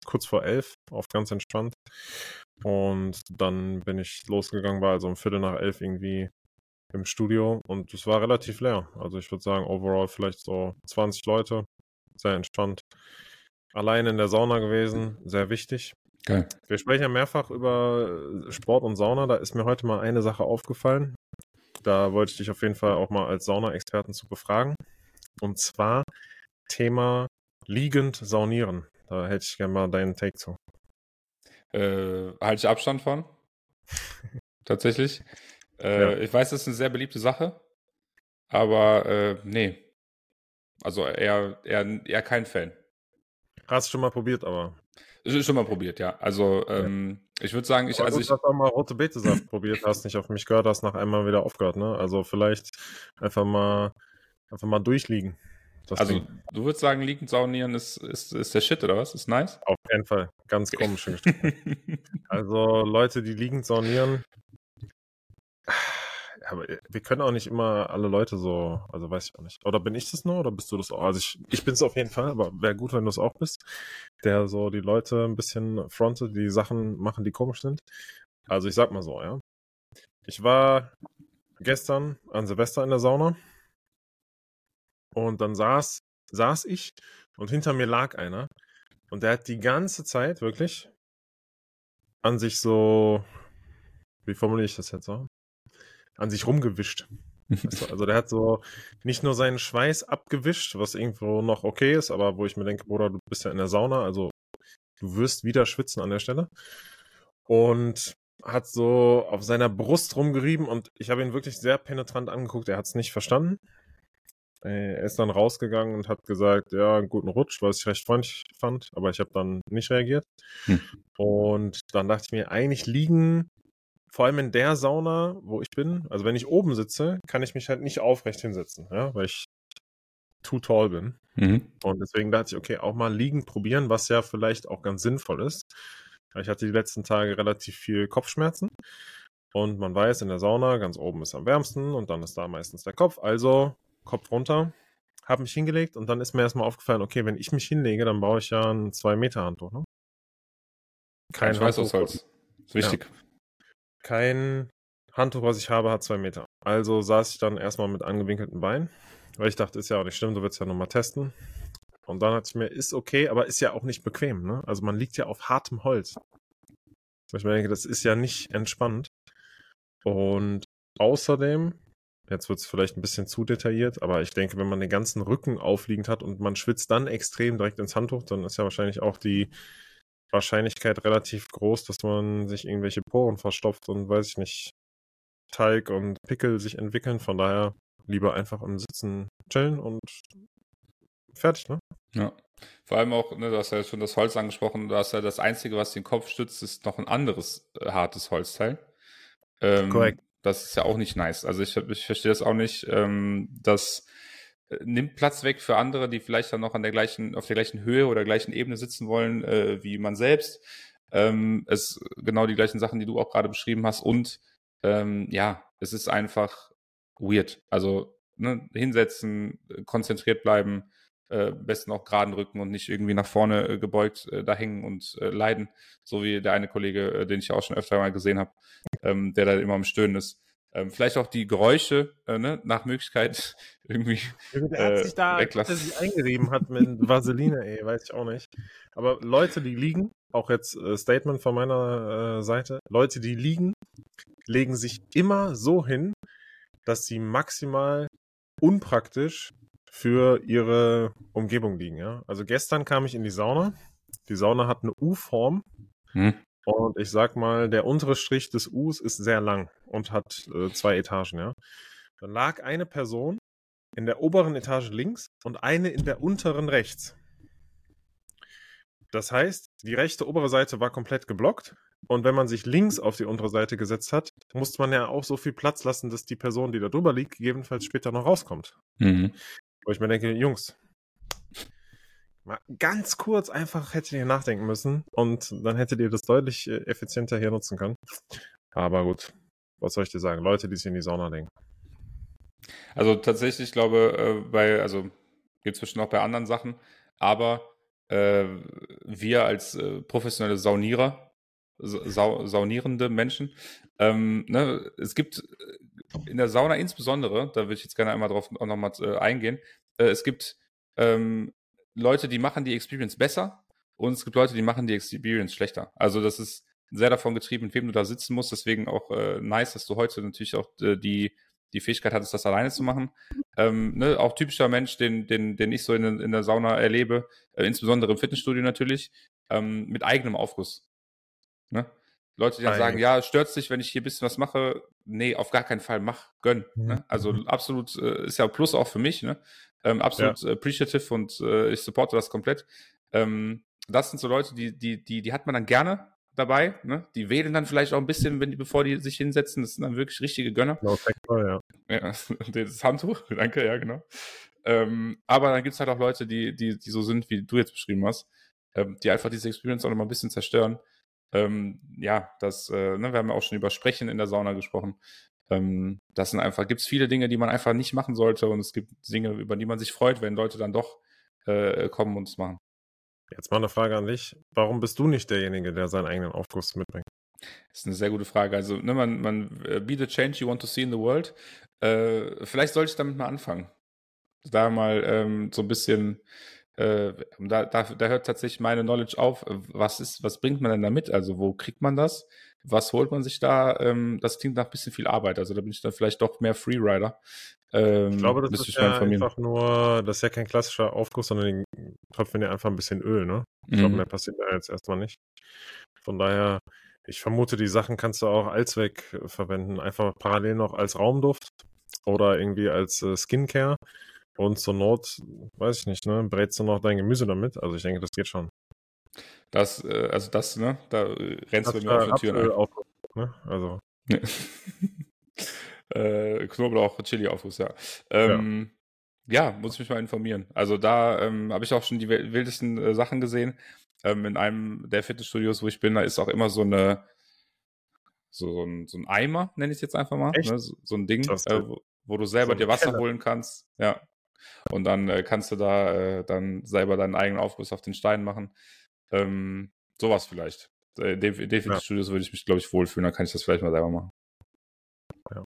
kurz vor elf, auf ganz entspannt. Und dann bin ich losgegangen, war also um Viertel nach elf irgendwie im Studio und es war relativ leer. Also ich würde sagen, overall vielleicht so 20 Leute, sehr entspannt. Allein in der Sauna gewesen, sehr wichtig. Geil. Wir sprechen ja mehrfach über Sport und Sauna. Da ist mir heute mal eine Sache aufgefallen. Da wollte ich dich auf jeden Fall auch mal als Sauna-Experten zu befragen. Und zwar Thema liegend saunieren. Da hätte ich gerne mal deinen Take zu. Äh, halte ich Abstand von. Tatsächlich. Äh, ja. Ich weiß, das ist eine sehr beliebte Sache, aber äh, nee. Also eher, eher, eher kein Fan. Hast du schon mal probiert, aber. Schon mal probiert, ja. Also ähm, ja. ich würde sagen, ich. Aber also gut, ich dass du auch mal rote Betesaft probiert hast, nicht auf mich gehört hast, nach einmal wieder aufgehört, ne? Also vielleicht einfach mal einfach mal durchliegen. Also Ding. du würdest sagen, liegend saunieren ist, ist, ist der Shit, oder was? Ist nice? Auf jeden Fall. Ganz komisch. also Leute, die liegend saunieren, aber wir können auch nicht immer alle Leute so, also weiß ich auch nicht. Oder bin ich das nur oder bist du das auch? Also ich, ich bin es auf jeden Fall, aber wäre gut, wenn du es auch bist, der so die Leute ein bisschen frontet, die Sachen machen, die komisch sind. Also ich sag mal so, ja. Ich war gestern an Silvester in der Sauna und dann saß, saß ich und hinter mir lag einer und der hat die ganze Zeit wirklich an sich so, wie formuliere ich das jetzt so? An sich rumgewischt. also der hat so nicht nur seinen Schweiß abgewischt, was irgendwo noch okay ist, aber wo ich mir denke, Bruder, du bist ja in der Sauna, also du wirst wieder schwitzen an der Stelle. Und hat so auf seiner Brust rumgerieben und ich habe ihn wirklich sehr penetrant angeguckt. Er hat es nicht verstanden. Äh, er ist dann rausgegangen und hat gesagt, ja, einen guten Rutsch, was ich recht freundlich fand, aber ich habe dann nicht reagiert. Hm. Und dann dachte ich mir, eigentlich liegen, vor allem in der Sauna, wo ich bin, also wenn ich oben sitze, kann ich mich halt nicht aufrecht hinsetzen, ja, weil ich too tall bin. Mhm. Und deswegen dachte ich, okay, auch mal liegen probieren, was ja vielleicht auch ganz sinnvoll ist. Ich hatte die letzten Tage relativ viel Kopfschmerzen. Und man weiß, in der Sauna ganz oben ist am wärmsten und dann ist da meistens der Kopf. Also Kopf runter, habe mich hingelegt und dann ist mir erstmal aufgefallen, okay, wenn ich mich hinlege, dann baue ich ja ein 2-Meter-Handtuch. Ne? Kein Schweißausholz. Ist wichtig. Ja. Kein Handtuch, was ich habe, hat 2 Meter. Also saß ich dann erstmal mit angewinkelten Beinen, weil ich dachte, ist ja auch nicht schlimm, du willst ja nochmal testen. Und dann hatte ich mir, ist okay, aber ist ja auch nicht bequem. Ne? Also man liegt ja auf hartem Holz. Ich mir denke, das ist ja nicht entspannt. Und außerdem, jetzt wird es vielleicht ein bisschen zu detailliert, aber ich denke, wenn man den ganzen Rücken aufliegend hat und man schwitzt dann extrem direkt ins Handtuch, dann ist ja wahrscheinlich auch die Wahrscheinlichkeit relativ groß, dass man sich irgendwelche Poren verstopft und weiß ich nicht, Teig und Pickel sich entwickeln. Von daher lieber einfach im Sitzen chillen und fertig, ne? Ja. Vor allem auch, ne, du hast ja schon das Holz angesprochen, du hast ja das Einzige, was den Kopf stützt, ist noch ein anderes äh, hartes Holzteil. Ähm, Korrekt. Das ist ja auch nicht nice. Also ich, ich verstehe das auch nicht. Ähm, das äh, nimmt Platz weg für andere, die vielleicht dann noch an der gleichen, auf der gleichen Höhe oder gleichen Ebene sitzen wollen äh, wie man selbst. Ähm, es genau die gleichen Sachen, die du auch gerade beschrieben hast. Und ähm, ja, es ist einfach weird. Also ne, hinsetzen, konzentriert bleiben äh, besten auch geraden Rücken und nicht irgendwie nach vorne äh, gebeugt äh, da hängen und äh, leiden, so wie der eine Kollege, äh, den ich auch schon öfter mal gesehen habe, ähm, der da immer am Stöhnen ist. Ähm, vielleicht auch die Geräusche äh, ne, nach Möglichkeit irgendwie der hat sich da, weglassen. Der sich eingerieben hat mit Vaseline, ey, weiß ich auch nicht. Aber Leute, die liegen, auch jetzt Statement von meiner Seite, Leute, die liegen, legen sich immer so hin, dass sie maximal unpraktisch für ihre Umgebung liegen. Ja? Also gestern kam ich in die Sauna. Die Sauna hat eine U-Form. Hm. Und ich sag mal, der untere Strich des U's ist sehr lang und hat äh, zwei Etagen. Ja? Dann lag eine Person in der oberen Etage links und eine in der unteren rechts. Das heißt, die rechte obere Seite war komplett geblockt. Und wenn man sich links auf die untere Seite gesetzt hat, musste man ja auch so viel Platz lassen, dass die Person, die da drüber liegt, gegebenenfalls später noch rauskommt. Mhm. Wo ich mir denke, Jungs, mal ganz kurz einfach hättet ihr nachdenken müssen und dann hättet ihr das deutlich äh, effizienter hier nutzen können. Aber gut, was soll ich dir sagen? Leute, die sich in die Sauna denken. Also tatsächlich, ich glaube, äh, bei, also gibt es bestimmt auch bei anderen Sachen, aber äh, wir als äh, professionelle Saunierer, Sa saunierende Menschen, ähm, ne, es gibt in der Sauna insbesondere, da würde ich jetzt gerne einmal drauf auch nochmal äh, eingehen, äh, es gibt ähm, Leute, die machen die Experience besser und es gibt Leute, die machen die Experience schlechter. Also das ist sehr davon getrieben, mit wem du da sitzen musst. Deswegen auch äh, nice, dass du heute natürlich auch äh, die, die Fähigkeit hattest, das alleine zu machen. Ähm, ne, auch typischer Mensch, den, den, den ich so in, in der Sauna erlebe, äh, insbesondere im Fitnessstudio natürlich, ähm, mit eigenem Aufguss. Ne? Leute, die dann Nein. sagen, ja, stört dich, wenn ich hier ein bisschen was mache? Nee, auf gar keinen Fall, mach, gönn. Mhm. Ne? Also mhm. absolut, äh, ist ja Plus auch für mich, ne? Ähm, absolut ja. appreciative und äh, ich supporte das komplett. Ähm, das sind so Leute, die, die, die, die hat man dann gerne dabei, ne? Die wählen dann vielleicht auch ein bisschen, wenn die, bevor die sich hinsetzen, das sind dann wirklich richtige Gönner. No, ja. ja. Das Handtuch, danke, ja, genau. Ähm, aber dann gibt es halt auch Leute, die, die, die so sind, wie du jetzt beschrieben hast, ähm, die einfach diese Experience auch nochmal ein bisschen zerstören. Ähm, ja, das, äh, ne, wir haben ja auch schon über Sprechen in der Sauna gesprochen. Ähm, das sind einfach, gibt es viele Dinge, die man einfach nicht machen sollte und es gibt Dinge, über die man sich freut, wenn Leute dann doch äh, kommen und es machen. Jetzt mal eine Frage an dich. Warum bist du nicht derjenige, der seinen eigenen Aufguss mitbringt? Das ist eine sehr gute Frage. Also, ne, man, man, uh, be the change you want to see in the world. Äh, vielleicht sollte ich damit mal anfangen. Da mal ähm, so ein bisschen, äh, da, da, da hört tatsächlich meine Knowledge auf. Was ist, was bringt man denn da mit? Also, wo kriegt man das? Was holt man sich da? Ähm, das klingt nach ein bisschen viel Arbeit. Also, da bin ich dann vielleicht doch mehr Freerider. Ähm, ich glaube, das ist ja einfach nur, das ist ja kein klassischer Aufguss, sondern die tropfen ja einfach ein bisschen Öl, ne? Ich mhm. glaube, mehr passiert da jetzt erstmal nicht. Von daher, ich vermute, die Sachen kannst du auch allzweck verwenden. Einfach parallel noch als Raumduft oder irgendwie als äh, Skincare. Und zur Not, weiß ich nicht, ne, brätst du noch dein Gemüse damit. Also ich denke, das geht schon. Das, äh, also das, ne, da rennst du mir auf die Tür Auf, ne? Also. äh, Knoblauch, Chili-Aufguss, ja. Ähm, ja. ja. muss ich mich mal informieren. Also da ähm, habe ich auch schon die wildesten äh, Sachen gesehen. Ähm, in einem der Fitnessstudios, wo ich bin, da ist auch immer so eine so, so, ein, so ein Eimer, nenne ich es jetzt einfach mal. Ne? So, so, ein Ding, äh, wo, wo, du selber so dir Wasser Keller. holen kannst. Ja. Und dann äh, kannst du da äh, dann selber deinen eigenen Aufguss auf den Stein machen. Ähm, sowas vielleicht. Äh, Definitiv-Studios ja. würde ich mich, glaube ich, wohlfühlen. Dann kann ich das vielleicht mal selber machen. Ja.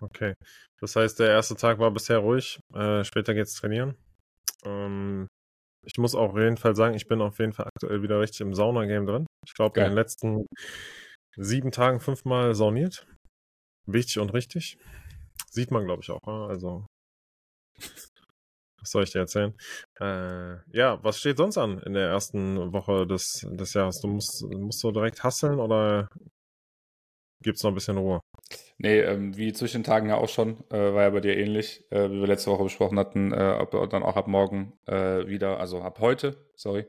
Okay. Das heißt, der erste Tag war bisher ruhig. Äh, später geht's trainieren. Ähm, ich muss auch auf jeden Fall sagen, ich bin auf jeden Fall aktuell wieder richtig im Sauna-Game drin. Ich glaube, in den letzten sieben Tagen fünfmal sauniert. Wichtig und richtig. Sieht man, glaube ich, auch. Ne? Also, was soll ich dir erzählen? Äh, ja, was steht sonst an in der ersten Woche des, des Jahres? Du musst, musst du direkt hasseln oder gibt es noch ein bisschen Ruhe? Nee, ähm, wie zwischen den Tagen ja auch schon, äh, war ja bei dir ähnlich, äh, wie wir letzte Woche besprochen hatten, äh, ob, dann auch ab morgen äh, wieder, also ab heute, sorry,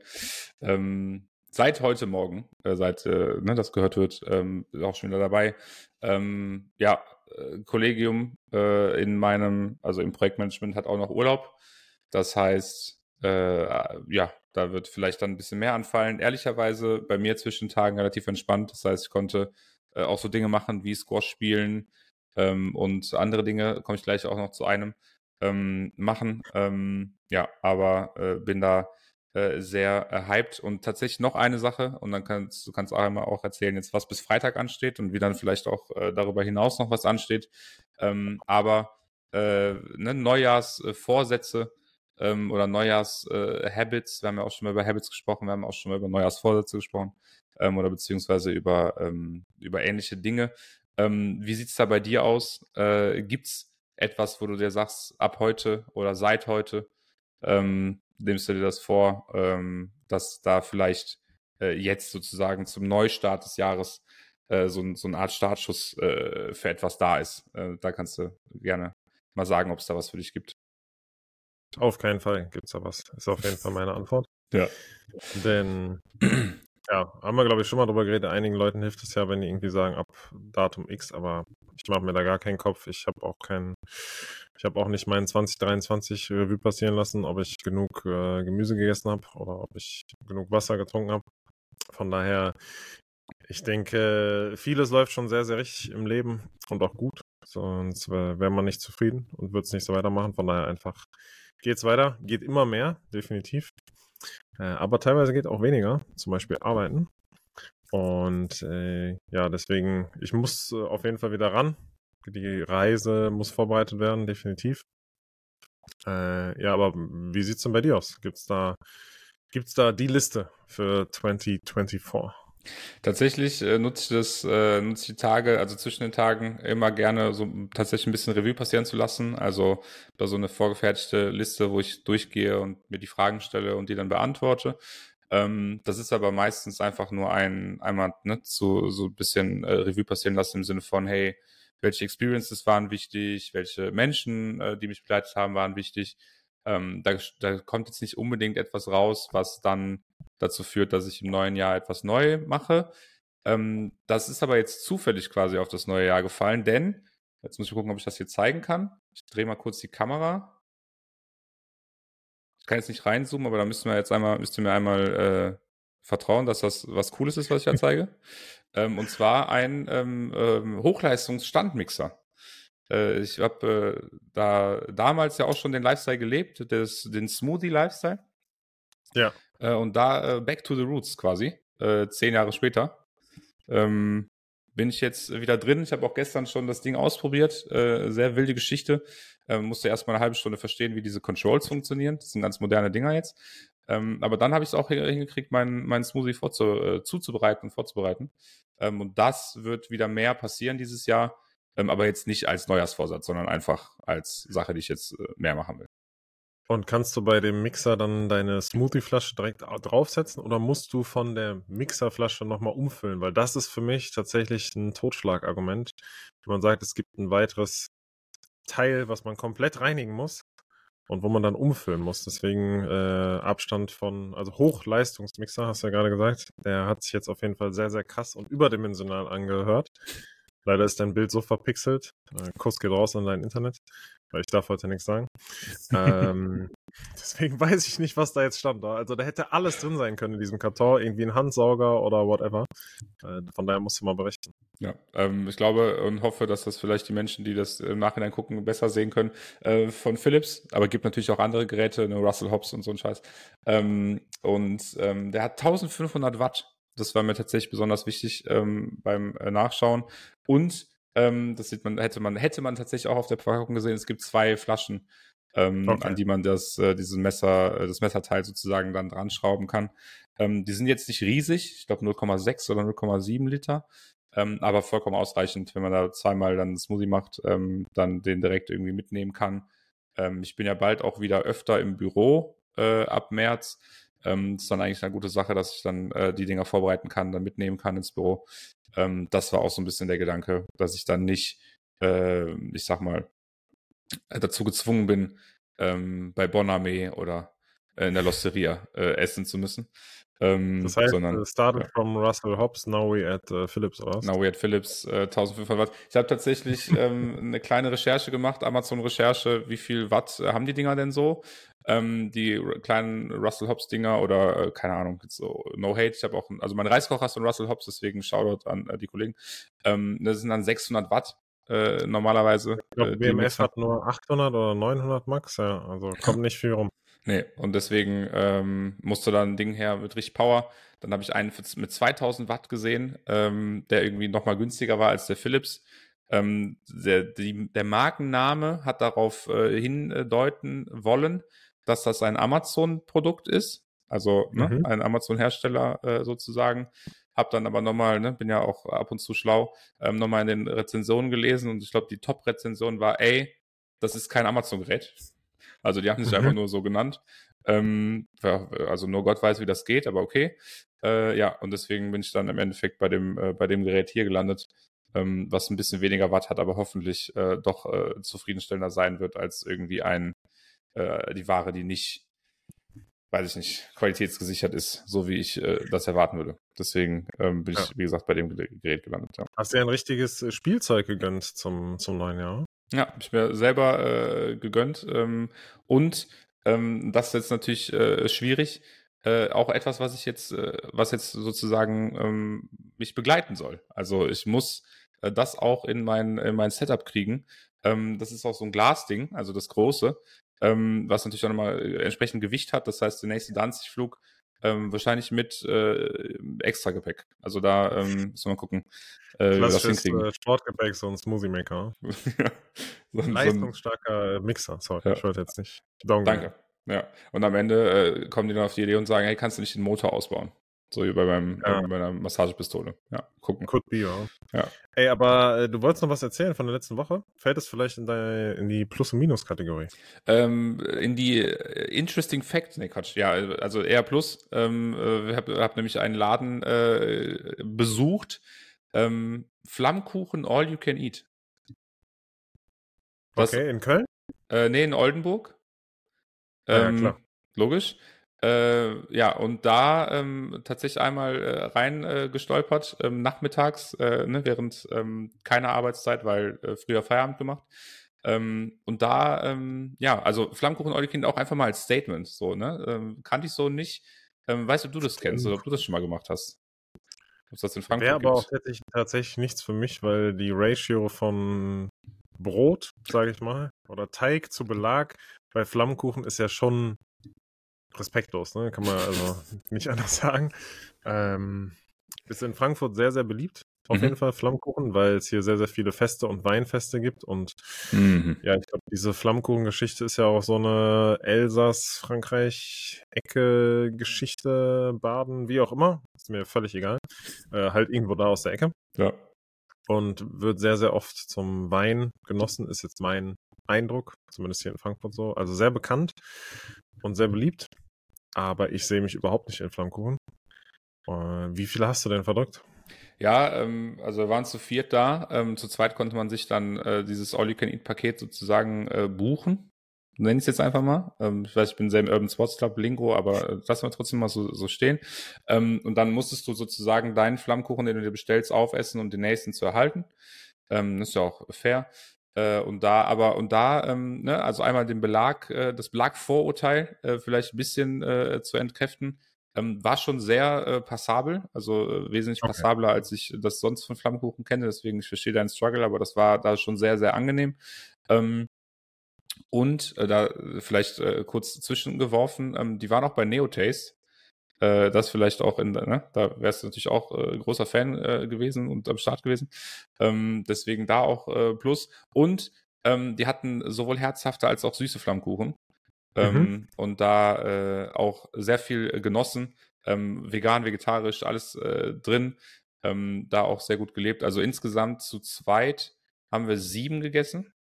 ähm, seit heute Morgen, äh, seit ne, das gehört wird, ähm, auch schon wieder dabei. Ähm, ja, Kollegium in meinem, also im Projektmanagement hat auch noch Urlaub. Das heißt, ja, da wird vielleicht dann ein bisschen mehr anfallen. Ehrlicherweise bei mir zwischen Tagen relativ entspannt. Das heißt, ich konnte äh, auch so Dinge machen wie Squash spielen ähm, und andere Dinge, komme ich gleich auch noch zu einem, ähm, machen. Ähm, ja, aber äh, bin da äh, sehr äh, hyped und tatsächlich noch eine Sache und dann kannst du kannst auch einmal auch erzählen jetzt, was bis Freitag ansteht und wie dann vielleicht auch äh, darüber hinaus noch was ansteht. Ähm, aber äh, ne, Neujahrsvorsätze ähm, oder Neujahrshabits, wir haben ja auch schon mal über Habits gesprochen, wir haben auch schon mal über Neujahrsvorsätze gesprochen ähm, oder beziehungsweise über, ähm, über ähnliche Dinge. Ähm, wie sieht es da bei dir aus? Äh, Gibt es etwas, wo du dir sagst, ab heute oder seit heute ähm, nimmst du dir das vor, ähm, dass da vielleicht äh, jetzt sozusagen zum Neustart des Jahres äh, so, so eine Art Startschuss äh, für etwas da ist? Äh, da kannst du gerne mal sagen, ob es da was für dich gibt. Auf keinen Fall gibt es da was. Ist auf jeden Fall meine Antwort. Ja. Denn ja, haben wir, glaube ich, schon mal drüber geredet. Einigen Leuten hilft es ja, wenn die irgendwie sagen, ab Datum X, aber ich mache mir da gar keinen Kopf. Ich habe auch keinen, ich habe auch nicht meinen 2023 Revue passieren lassen, ob ich genug äh, Gemüse gegessen habe oder ob ich genug Wasser getrunken habe. Von daher, ich denke, vieles läuft schon sehr, sehr richtig im Leben und auch gut. Sonst wäre man nicht zufrieden und würde es nicht so weitermachen. Von daher einfach geht's weiter, geht immer mehr, definitiv. Äh, aber teilweise geht auch weniger, zum Beispiel arbeiten. Und äh, ja, deswegen, ich muss äh, auf jeden Fall wieder ran. Die Reise muss vorbereitet werden, definitiv. Äh, ja, aber wie sieht es denn bei dir aus? Gibt es da, gibt's da die Liste für 2024? Tatsächlich äh, nutze ich das, äh, nutze ich die Tage, also zwischen den Tagen immer gerne so tatsächlich ein bisschen Revue passieren zu lassen. Also da so eine vorgefertigte Liste, wo ich durchgehe und mir die Fragen stelle und die dann beantworte. Ähm, das ist aber meistens einfach nur ein, einmal ne, zu, so ein bisschen äh, Revue passieren lassen im Sinne von, hey, welche Experiences waren wichtig, welche Menschen, äh, die mich begleitet haben, waren wichtig. Ähm, da, da kommt jetzt nicht unbedingt etwas raus, was dann dazu führt, dass ich im neuen Jahr etwas neu mache. Ähm, das ist aber jetzt zufällig quasi auf das neue Jahr gefallen, denn jetzt muss ich gucken, ob ich das hier zeigen kann. Ich drehe mal kurz die Kamera. Ich kann jetzt nicht reinzoomen, aber da müssen wir jetzt einmal, müsst ihr mir einmal äh, vertrauen, dass das was Cooles ist, was ich da zeige. Ähm, und zwar ein ähm, ähm, Hochleistungsstandmixer. Äh, ich habe äh, da damals ja auch schon den Lifestyle gelebt, des, den Smoothie-Lifestyle. Ja. Äh, und da äh, back to the roots quasi, äh, zehn Jahre später. Ähm, bin ich jetzt wieder drin. Ich habe auch gestern schon das Ding ausprobiert. Äh, sehr wilde Geschichte. Ähm, musste erstmal eine halbe Stunde verstehen, wie diese Controls funktionieren. Das sind ganz moderne Dinger jetzt. Ähm, aber dann habe ich es auch hingekriegt, meinen mein Smoothie vorzu, äh, zuzubereiten und vorzubereiten. Ähm, und das wird wieder mehr passieren dieses Jahr. Ähm, aber jetzt nicht als Neujahrsvorsatz, sondern einfach als Sache, die ich jetzt äh, mehr machen will. Und kannst du bei dem Mixer dann deine Smoothie-Flasche direkt draufsetzen oder musst du von der Mixerflasche nochmal umfüllen? Weil das ist für mich tatsächlich ein Totschlagargument. Wenn man sagt, es gibt ein weiteres Teil, was man komplett reinigen muss und wo man dann umfüllen muss. Deswegen äh, Abstand von, also Hochleistungsmixer, hast du ja gerade gesagt. Der hat sich jetzt auf jeden Fall sehr, sehr krass und überdimensional angehört. Leider ist dein Bild so verpixelt. Äh, Kuss geht raus an dein Internet weil ich darf heute nichts sagen. ähm, deswegen weiß ich nicht, was da jetzt stand. Also da hätte alles drin sein können in diesem Karton, irgendwie ein Handsauger oder whatever. Äh, von daher musst du mal berichten. Ja, ähm, ich glaube und hoffe, dass das vielleicht die Menschen, die das im Nachhinein gucken, besser sehen können. Äh, von Philips, aber gibt natürlich auch andere Geräte, eine Russell Hobbs und so ein Scheiß. Ähm, und ähm, der hat 1500 Watt. Das war mir tatsächlich besonders wichtig ähm, beim äh, Nachschauen. Und ähm, das sieht man, hätte man, hätte man tatsächlich auch auf der Verpackung gesehen. Es gibt zwei Flaschen, ähm, okay. an die man das, äh, dieses Messer, äh, das Messerteil sozusagen dann dran schrauben kann. Ähm, die sind jetzt nicht riesig, ich glaube 0,6 oder 0,7 Liter. Ähm, aber vollkommen ausreichend, wenn man da zweimal dann Smoothie macht, ähm, dann den direkt irgendwie mitnehmen kann. Ähm, ich bin ja bald auch wieder öfter im Büro äh, ab März. Ähm, ist dann eigentlich eine gute Sache, dass ich dann äh, die Dinger vorbereiten kann, dann mitnehmen kann ins Büro. Ähm, das war auch so ein bisschen der Gedanke, dass ich dann nicht, äh, ich sag mal, dazu gezwungen bin, ähm, bei Bonarmee oder äh, in der Losteria äh, essen zu müssen. Ähm, das heißt, sondern, started ja. from Russell Hobbs, now we at uh, Philips, oder Now we at Philips, äh, 1500 Watt. Ich habe tatsächlich ähm, eine kleine Recherche gemacht, Amazon-Recherche, wie viel Watt äh, haben die Dinger denn so? Ähm, die kleinen Russell Hobbs Dinger oder äh, keine Ahnung, so No Hate. Ich habe auch, also mein Reiskocher ist von Russell Hobbs, deswegen Shoutout an äh, die Kollegen. Ähm, das sind dann 600 Watt äh, normalerweise. Ich glaube, äh, BMS hat nur 800 oder 900 Max, ja, also kommt nicht viel rum. Nee, und deswegen ähm, musste dann ein Ding her mit richtig Power. Dann habe ich einen mit 2000 Watt gesehen, ähm, der irgendwie nochmal günstiger war als der Philips. Ähm, der, die, der Markenname hat darauf äh, hindeuten wollen, dass das ein Amazon-Produkt ist, also ne, mhm. ein Amazon-Hersteller äh, sozusagen. Hab dann aber nochmal, ne, bin ja auch ab und zu schlau, ähm, nochmal in den Rezensionen gelesen und ich glaube, die Top-Rezension war, ey, das ist kein Amazon-Gerät. Also die haben sich mhm. einfach nur so genannt. Ähm, also nur Gott weiß, wie das geht, aber okay. Äh, ja, und deswegen bin ich dann im Endeffekt bei dem, äh, bei dem Gerät hier gelandet, ähm, was ein bisschen weniger Watt hat, aber hoffentlich äh, doch äh, zufriedenstellender sein wird als irgendwie ein äh, die Ware, die nicht, weiß ich nicht, qualitätsgesichert ist, so wie ich äh, das erwarten würde. Deswegen ähm, bin ja. ich, wie gesagt, bei dem Gerät gelandet. Ja. Hast du ja ein richtiges Spielzeug gegönnt zum, zum neuen Jahr? Ja, hab ich mir selber äh, gegönnt. Ähm, und ähm, das ist jetzt natürlich äh, schwierig. Äh, auch etwas, was ich jetzt, äh, was jetzt sozusagen ähm, mich begleiten soll. Also ich muss äh, das auch in mein, in mein Setup kriegen. Ähm, das ist auch so ein Glasding, also das große ähm, was natürlich auch nochmal äh, entsprechend Gewicht hat. Das heißt, der nächste Danzig-Flug ähm, wahrscheinlich mit äh, extra Gepäck. Also da ähm, müssen wir mal gucken, äh, wie wir das hinkriegen. Äh, Sportgepäck, so ein Smoothie Maker. ja, so, Leistungsstarker so ein, Mixer, sorry, ja. ich wollte jetzt nicht. Danke. Ja, und am Ende äh, kommen die dann auf die Idee und sagen, hey, kannst du nicht den Motor ausbauen? So wie bei, meinem, ja. äh, bei meiner Massagepistole. Ja, gucken. Could be, ja. ja. Ey, aber äh, du wolltest noch was erzählen von der letzten Woche? Fällt es vielleicht in, deine, in die Plus- und Minus-Kategorie? Ähm, in die äh, Interesting Fact, ne Quatsch, ja, also eher Plus. Ähm, äh, hab, hab nämlich einen Laden äh, besucht. Ähm, Flammkuchen All You Can Eat. Das, okay, in Köln? Äh, nee, in Oldenburg. Ähm, ja, klar. Logisch. Äh, ja, und da ähm, tatsächlich einmal äh, rein äh, ähm, nachmittags, äh, ne, während ähm, keiner Arbeitszeit, weil äh, früher Feierabend gemacht. Ähm, und da, ähm, ja, also Flammkuchen Eulikind auch einfach mal als Statement, so, ne? Ähm, kannte ich so nicht. Ähm, weißt du, ob du das kennst oder ob du das schon mal gemacht hast? Ob das in Frankfurt Wäre aber auch tatsächlich, tatsächlich nichts für mich, weil die Ratio von Brot, sage ich mal, oder Teig zu Belag bei Flammkuchen ist ja schon respektlos, ne? Kann man also nicht anders sagen. Ähm, ist in Frankfurt sehr, sehr beliebt. Auf Mhm. jeden Fall Flammkuchen, weil es hier sehr, sehr viele Feste und Weinfeste gibt. Und Mhm. ja, ich glaube, diese Flammkuchen-Geschichte ist ja auch so eine Elsass-Frankreich-Ecke-Geschichte, Baden, wie auch immer. Ist mir völlig egal. Äh, halt irgendwo da aus der Ecke. Ja. Und wird sehr, sehr oft zum Wein genossen, ist jetzt mein Eindruck, zumindest hier in Frankfurt so. Also sehr bekannt und sehr beliebt. Aber ich sehe mich überhaupt nicht in Flammkuchen. Wie viele hast du denn verdrückt? Ja, ähm, also wir waren zu viert da. Ähm, zu zweit konnte man sich dann äh, dieses All-You-Can-Eat-Paket sozusagen äh, buchen. Nenne ich es jetzt einfach mal. Ähm, ich weiß, ich bin sehr im Urban Sports Club Lingo, aber äh, lassen wir trotzdem mal so, so stehen. Ähm, und dann musstest du sozusagen deinen Flammkuchen, den du dir bestellst, aufessen, um den nächsten zu erhalten. Ähm, das ist ja auch fair. Äh, und da, aber, und da, ähm, ne, also einmal den Belag, äh, das Belagvorurteil äh, vielleicht ein bisschen äh, zu entkräften. Ähm, war schon sehr äh, passabel, also äh, wesentlich Okay. passabler, als ich das sonst von Flammkuchen kenne. Deswegen, ich verstehe deinen Struggle, aber das war da schon sehr, sehr angenehm. Ähm, und da vielleicht kurz zwischengeworfen, ähm, die waren auch bei Neotaste. Äh, das vielleicht auch in, ne, da wärst du natürlich auch äh, großer Fan äh, gewesen und am Start gewesen. Ähm, deswegen da auch äh, Plus. Und ähm, die hatten sowohl herzhafte als auch süße Flammkuchen. Ähm, Und da äh, auch sehr viel äh, genossen. Ähm, vegan, vegetarisch, alles äh, drin. Ähm, da auch sehr gut gelebt. Also insgesamt zu zweit haben wir sieben gegessen.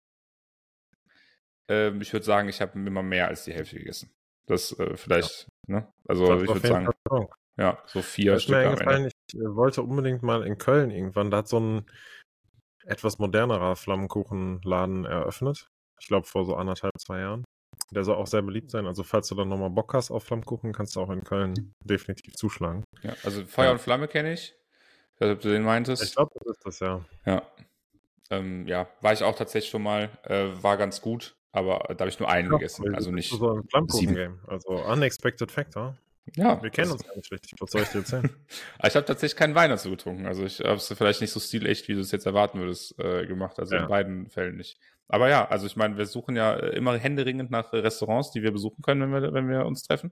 Ähm, ich würde sagen, ich habe immer mehr als die Hälfte gegessen. Das äh, vielleicht, ne? Also Das ich auf würde sagen, Fall ja, so vier Da ist mir Stück am eingefallen, ich äh, wollte unbedingt mal in Köln irgendwann, da hat so ein etwas modernerer Flammkuchenladen eröffnet. Ich glaube vor so anderthalb, zwei Jahren. Der soll auch sehr beliebt sein. Also falls du dann nochmal Bock hast auf Flammkuchen, kannst du auch in Köln definitiv zuschlagen. Ja, also Feuer Ja. und Flamme kenne ich. Ich weiß nicht, ob du den meintest. Ich glaube, das ist das ja. Ja. Ähm, ja, war ich auch tatsächlich schon mal, äh, war ganz gut, aber da habe ich nur einen gegessen, Weil also du nicht. So ein Flammkuchen-Game. Also unexpected factor. Ja, Wir kennen uns gar nicht richtig. Was soll ich dir erzählen? Ich habe tatsächlich keinen Wein dazu getrunken. Also ich habe es vielleicht nicht so stilecht, wie du es jetzt erwarten würdest, äh, gemacht. Also Ja. in beiden Fällen nicht. Aber ja, also ich meine, wir suchen ja äh, immer händeringend nach äh, Restaurants, die wir besuchen können, wenn wir, wenn wir uns treffen.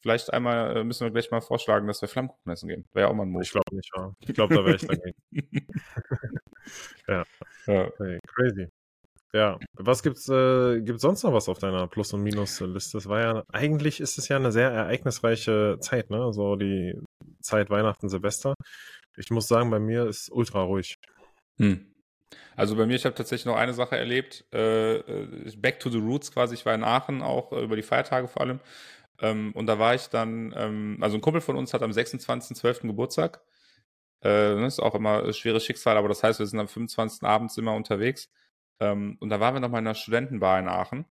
Vielleicht einmal äh, müssen wir gleich mal vorschlagen, dass wir Flammkuchen essen gehen. Wäre ja auch mal ein Move. Ich glaube nicht, ja. Ich glaube, da wäre ich dagegen. ja. Okay, crazy. Ja, was gibt's, äh, gibt's sonst noch was auf deiner Plus- und Minus-Liste? Das war ja, eigentlich ist es ja eine sehr ereignisreiche Zeit, ne? So die Zeit Weihnachten, Silvester. Ich muss sagen, bei mir ist ultra ruhig. Hm. Also bei mir, ich habe tatsächlich noch eine Sache erlebt. Äh, äh, back to the roots quasi. Ich war in Aachen, auch äh, über die Feiertage vor allem. Ähm, und da war ich dann, ähm, also ein Kumpel von uns hat am 26.12. Geburtstag. Äh, das ist auch immer ein schweres Schicksal, aber das heißt, wir sind am 25. abends immer unterwegs. Ähm, und da waren wir noch mal in einer Studentenbar in Aachen.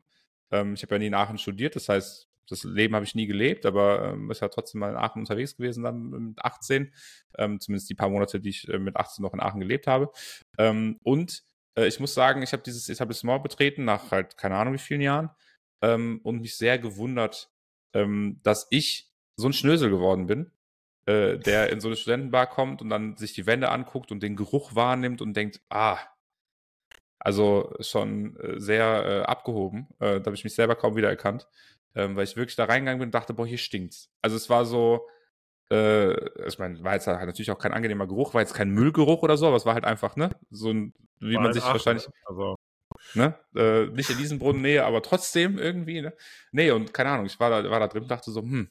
Ähm, ich habe ja nie in Aachen studiert, das heißt, das Leben habe ich nie gelebt, aber ähm, ist ja trotzdem mal in Aachen unterwegs gewesen dann mit 18. Ähm, zumindest die paar Monate, die ich äh, mit 18 noch in Aachen gelebt habe. Ähm, und äh, ich muss sagen, ich habe dieses Etablissement betreten nach halt keine Ahnung wie vielen Jahren ähm, und mich sehr gewundert, ähm, dass ich so ein Schnösel geworden bin, äh, der in so eine Studentenbar kommt und dann sich die Wände anguckt und den Geruch wahrnimmt und denkt, ah, also schon äh, sehr äh, abgehoben. Äh, da habe ich mich selber kaum wiedererkannt, ähm, weil ich wirklich da reingegangen bin und dachte, boah, hier stinkt's. Also es war so, äh, ich meine, war jetzt halt natürlich auch kein angenehmer Geruch, war jetzt kein Müllgeruch oder so, aber es war halt einfach, ne, so ein, wie War man in sich Aachen, wahrscheinlich, Also, ne, äh, nicht in diesem Brunnennähe, aber trotzdem irgendwie, ne. Nee, und keine Ahnung, ich war da, war da drin und dachte so, hm,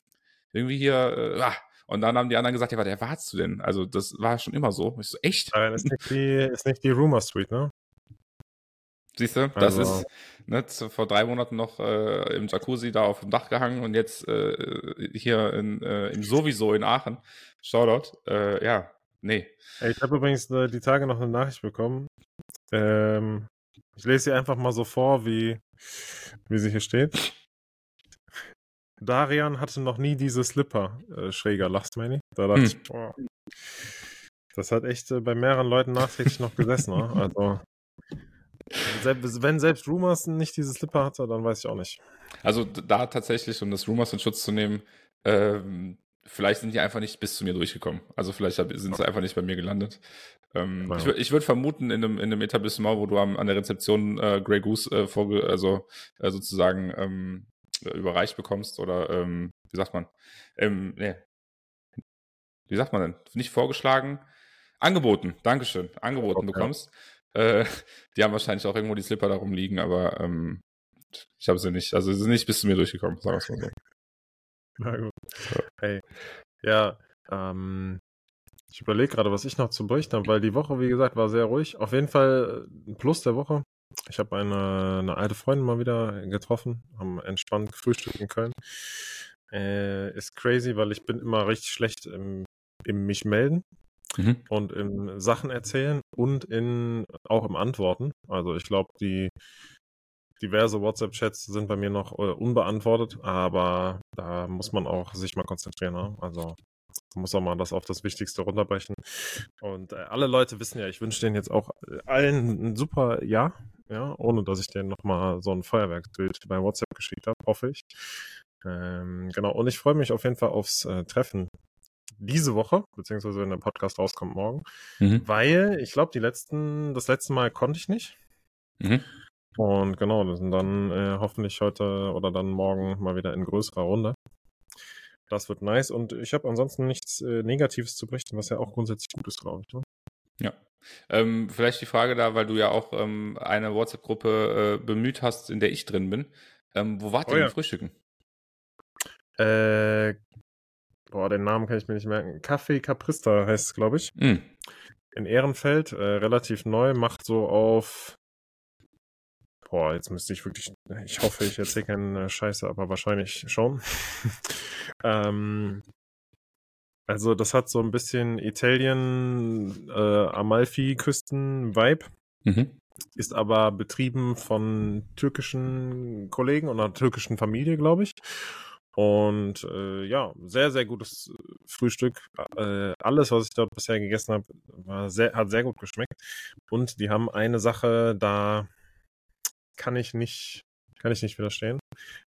irgendwie hier, äh, ah. Und dann haben die anderen gesagt, ja, warte, wer warst du denn? Also, das war schon immer so. Ich so, echt? nein, ist nicht die, ist nicht die Rumor Street, ne? Siehst du, das Also- ist ne, vor drei Monaten noch äh, im Jacuzzi da auf dem Dach gehangen und jetzt äh, hier in, äh, im sowieso in Aachen. Shoutout. Äh, ja, nee. Ich habe übrigens äh, die Tage noch eine Nachricht bekommen. Ähm, ich lese sie einfach mal so vor, wie, wie sie hier steht. Darian hatte noch nie diese Slipper, äh, schräger Lachsmani. Da dachte Hm. ich, boah, das hat echt äh, bei mehreren Leuten nachträglich noch gesessen. Ne? Also, wenn selbst Rumors nicht diese Slipper hatte, dann weiß ich auch nicht. Also da tatsächlich, um das Rumors in Schutz zu nehmen, ähm, vielleicht sind die einfach nicht bis zu mir durchgekommen. Also vielleicht sind sie einfach nicht bei mir gelandet. Ähm, Wow. Ich, ich würde vermuten, in einem, in einem Etablissement, wo du am, an der Rezeption äh, Grey Goose äh, vorge also äh, sozusagen ähm, überreicht bekommst oder ähm, wie sagt man? Ähm, nee. Wie sagt man denn? Nicht vorgeschlagen, angeboten. Dankeschön, angeboten bekommst. Äh, die haben wahrscheinlich auch irgendwo die Slipper da rumliegen, aber ähm, ich habe sie nicht. Also sie sind nicht bis zu mir durchgekommen, sagen wir es mal so. Na gut. Hey. Ja, ähm, ich überlege gerade, was ich noch zu berichten habe, weil die Woche, wie gesagt, war sehr ruhig. Auf jeden Fall äh, ein Plus der Woche. Ich habe eine, eine alte Freundin mal wieder getroffen, haben entspannt gefrühstückt in Köln. Äh, ist crazy, weil ich bin immer richtig schlecht im, im mich melden Mhm. und in Sachen erzählen und in auch im Antworten. Also ich glaube, die diverse WhatsApp-Chats sind bei mir noch äh, unbeantwortet, aber da muss man auch sich mal konzentrieren. Ne? Also muss auch mal das auf das Wichtigste runterbrechen. Und äh, alle Leute wissen ja, ich wünsche denen jetzt auch äh, allen ein super Jahr, ja, ohne dass ich denen nochmal so ein Feuerwerksbild bei WhatsApp geschickt habe, hoffe ich. Ähm, genau, und ich freue mich auf jeden Fall aufs äh, Treffen diese Woche, beziehungsweise wenn der Podcast rauskommt morgen, Mhm. weil ich glaube, die letzten, das letzte Mal konnte ich nicht. Mhm. Und genau, das sind dann äh, hoffentlich heute oder dann morgen mal wieder in größerer Runde. Das wird nice und ich habe ansonsten nichts äh, Negatives zu berichten, was ja auch grundsätzlich gut ist, glaube ich. Ne? Ja. Ähm, vielleicht die Frage da, weil du ja auch ähm, eine WhatsApp-Gruppe äh, bemüht hast, in der ich drin bin. Ähm, wo wart ihr Oh ja. frühstücken? Äh, boah, den Namen kann ich mir nicht merken. Café Caprista heißt es, glaube ich. Mhm. In Ehrenfeld, äh, relativ neu, macht so auf. Boah, jetzt müsste ich wirklich. Ich hoffe, ich erzähle keine Scheiße, aber wahrscheinlich schon. ähm, also, das hat so ein bisschen Italien, äh, Amalfi-Küsten-Vibe, Mhm. ist aber betrieben von türkischen Kollegen und einer türkischen Familie, glaube ich. Und äh, ja, sehr, sehr gutes Frühstück. Äh, alles, was ich dort bisher gegessen habe, war sehr, hat sehr gut geschmeckt. Und die haben eine Sache, da kann ich nicht, kann ich nicht widerstehen.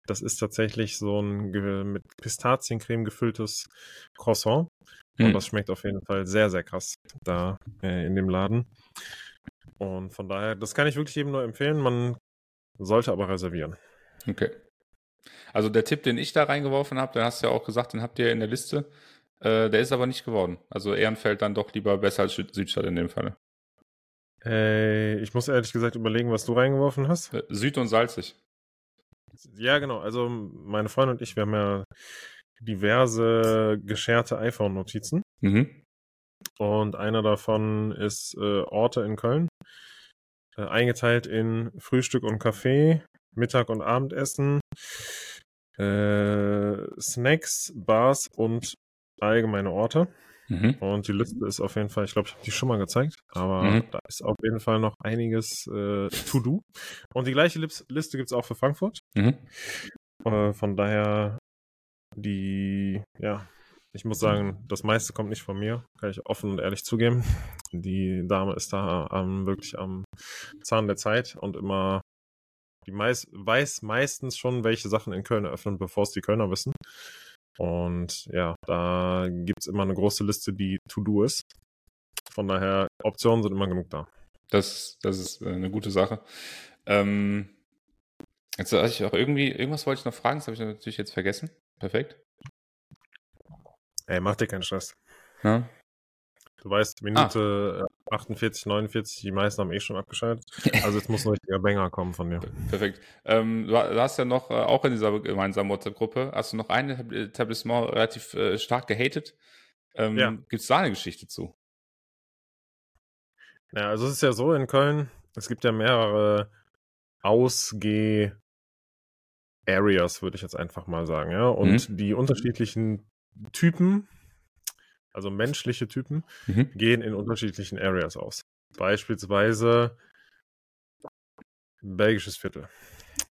Das ist tatsächlich so ein mit Pistaziencreme gefülltes Croissant. Und Mhm. das schmeckt auf jeden Fall sehr, sehr krass da äh, in dem Laden. Und von daher, das kann ich wirklich jedem nur empfehlen. Man sollte aber reservieren. Okay. Also der Tipp, den ich da reingeworfen habe, den hast du ja auch gesagt, den habt ihr in der Liste. Äh, der ist aber nicht geworden. Also Ehrenfeld dann doch lieber besser als Süd- Südstadt in dem Falle. Äh, ich muss ehrlich gesagt überlegen, was du reingeworfen hast. Äh, Süd und salzig. Ja, genau. Also meine Freundin und ich, wir haben ja diverse gescherte iPhone-Notizen. Mhm. Und einer davon ist äh, Orte in Köln. Äh, eingeteilt in Frühstück und Kaffee, Mittag und Abendessen, äh, Snacks, Bars und allgemeine Orte. Mhm. Und die Liste ist auf jeden Fall, ich glaube, ich habe die schon mal gezeigt, aber Mhm. da ist auf jeden Fall noch einiges äh, to do. Und die gleiche Liste gibt es auch für Frankfurt. Mhm. Äh, von daher, die, ja, ich muss sagen, das meiste kommt nicht von mir, kann ich offen und ehrlich zugeben. Die Dame ist da am, wirklich am Zahn der Zeit und immer, die meist, weiß meistens schon, welche Sachen in Köln eröffnen, bevor es die Kölner wissen. Und ja, da gibt es immer eine große Liste, die to-do ist. Von daher, Optionen sind immer genug da. Das, das ist äh, eine gute Sache. Ähm, jetzt hatte ich auch irgendwie, irgendwas wollte ich noch fragen, das habe ich natürlich jetzt vergessen. Perfekt. Ey, mach dir keinen Stress. Ja. Du weißt, Minute äh, 48, 49, die meisten haben eh schon abgeschaltet. Also jetzt muss ein richtiger Banger kommen von dir. Perfekt. Ähm, du, hast ja noch, äh, auch in dieser gemeinsamen WhatsApp-Gruppe, hast du noch ein Etab- Etablissement relativ äh, stark gehatet. Ähm, Ja. Gibt es da eine Geschichte zu? Ja, also es ist ja so in Köln, es gibt ja mehrere Ausgeh-Areas, würde ich jetzt einfach mal sagen, ja. Und die unterschiedlichen Typen, also menschliche Typen, Mhm. gehen in unterschiedlichen Areas aus. Beispielsweise belgisches Viertel.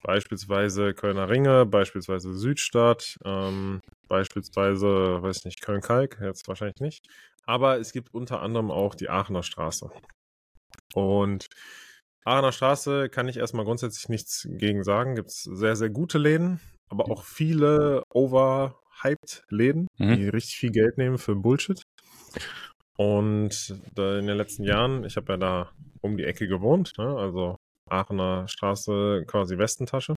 Beispielsweise Kölner Ringe, beispielsweise Südstadt, ähm, beispielsweise, weiß nicht, Köln-Kalk, jetzt wahrscheinlich nicht. Aber es gibt unter anderem auch die Aachener Straße. Und Aachener Straße kann ich erstmal grundsätzlich nichts gegen sagen. Gibt es sehr, sehr gute Läden, aber auch viele hyped Läden, mhm. die richtig viel Geld nehmen für Bullshit. Und in den letzten Jahren, ich habe ja da um die Ecke gewohnt, ne? also Aachener Straße, quasi Westentasche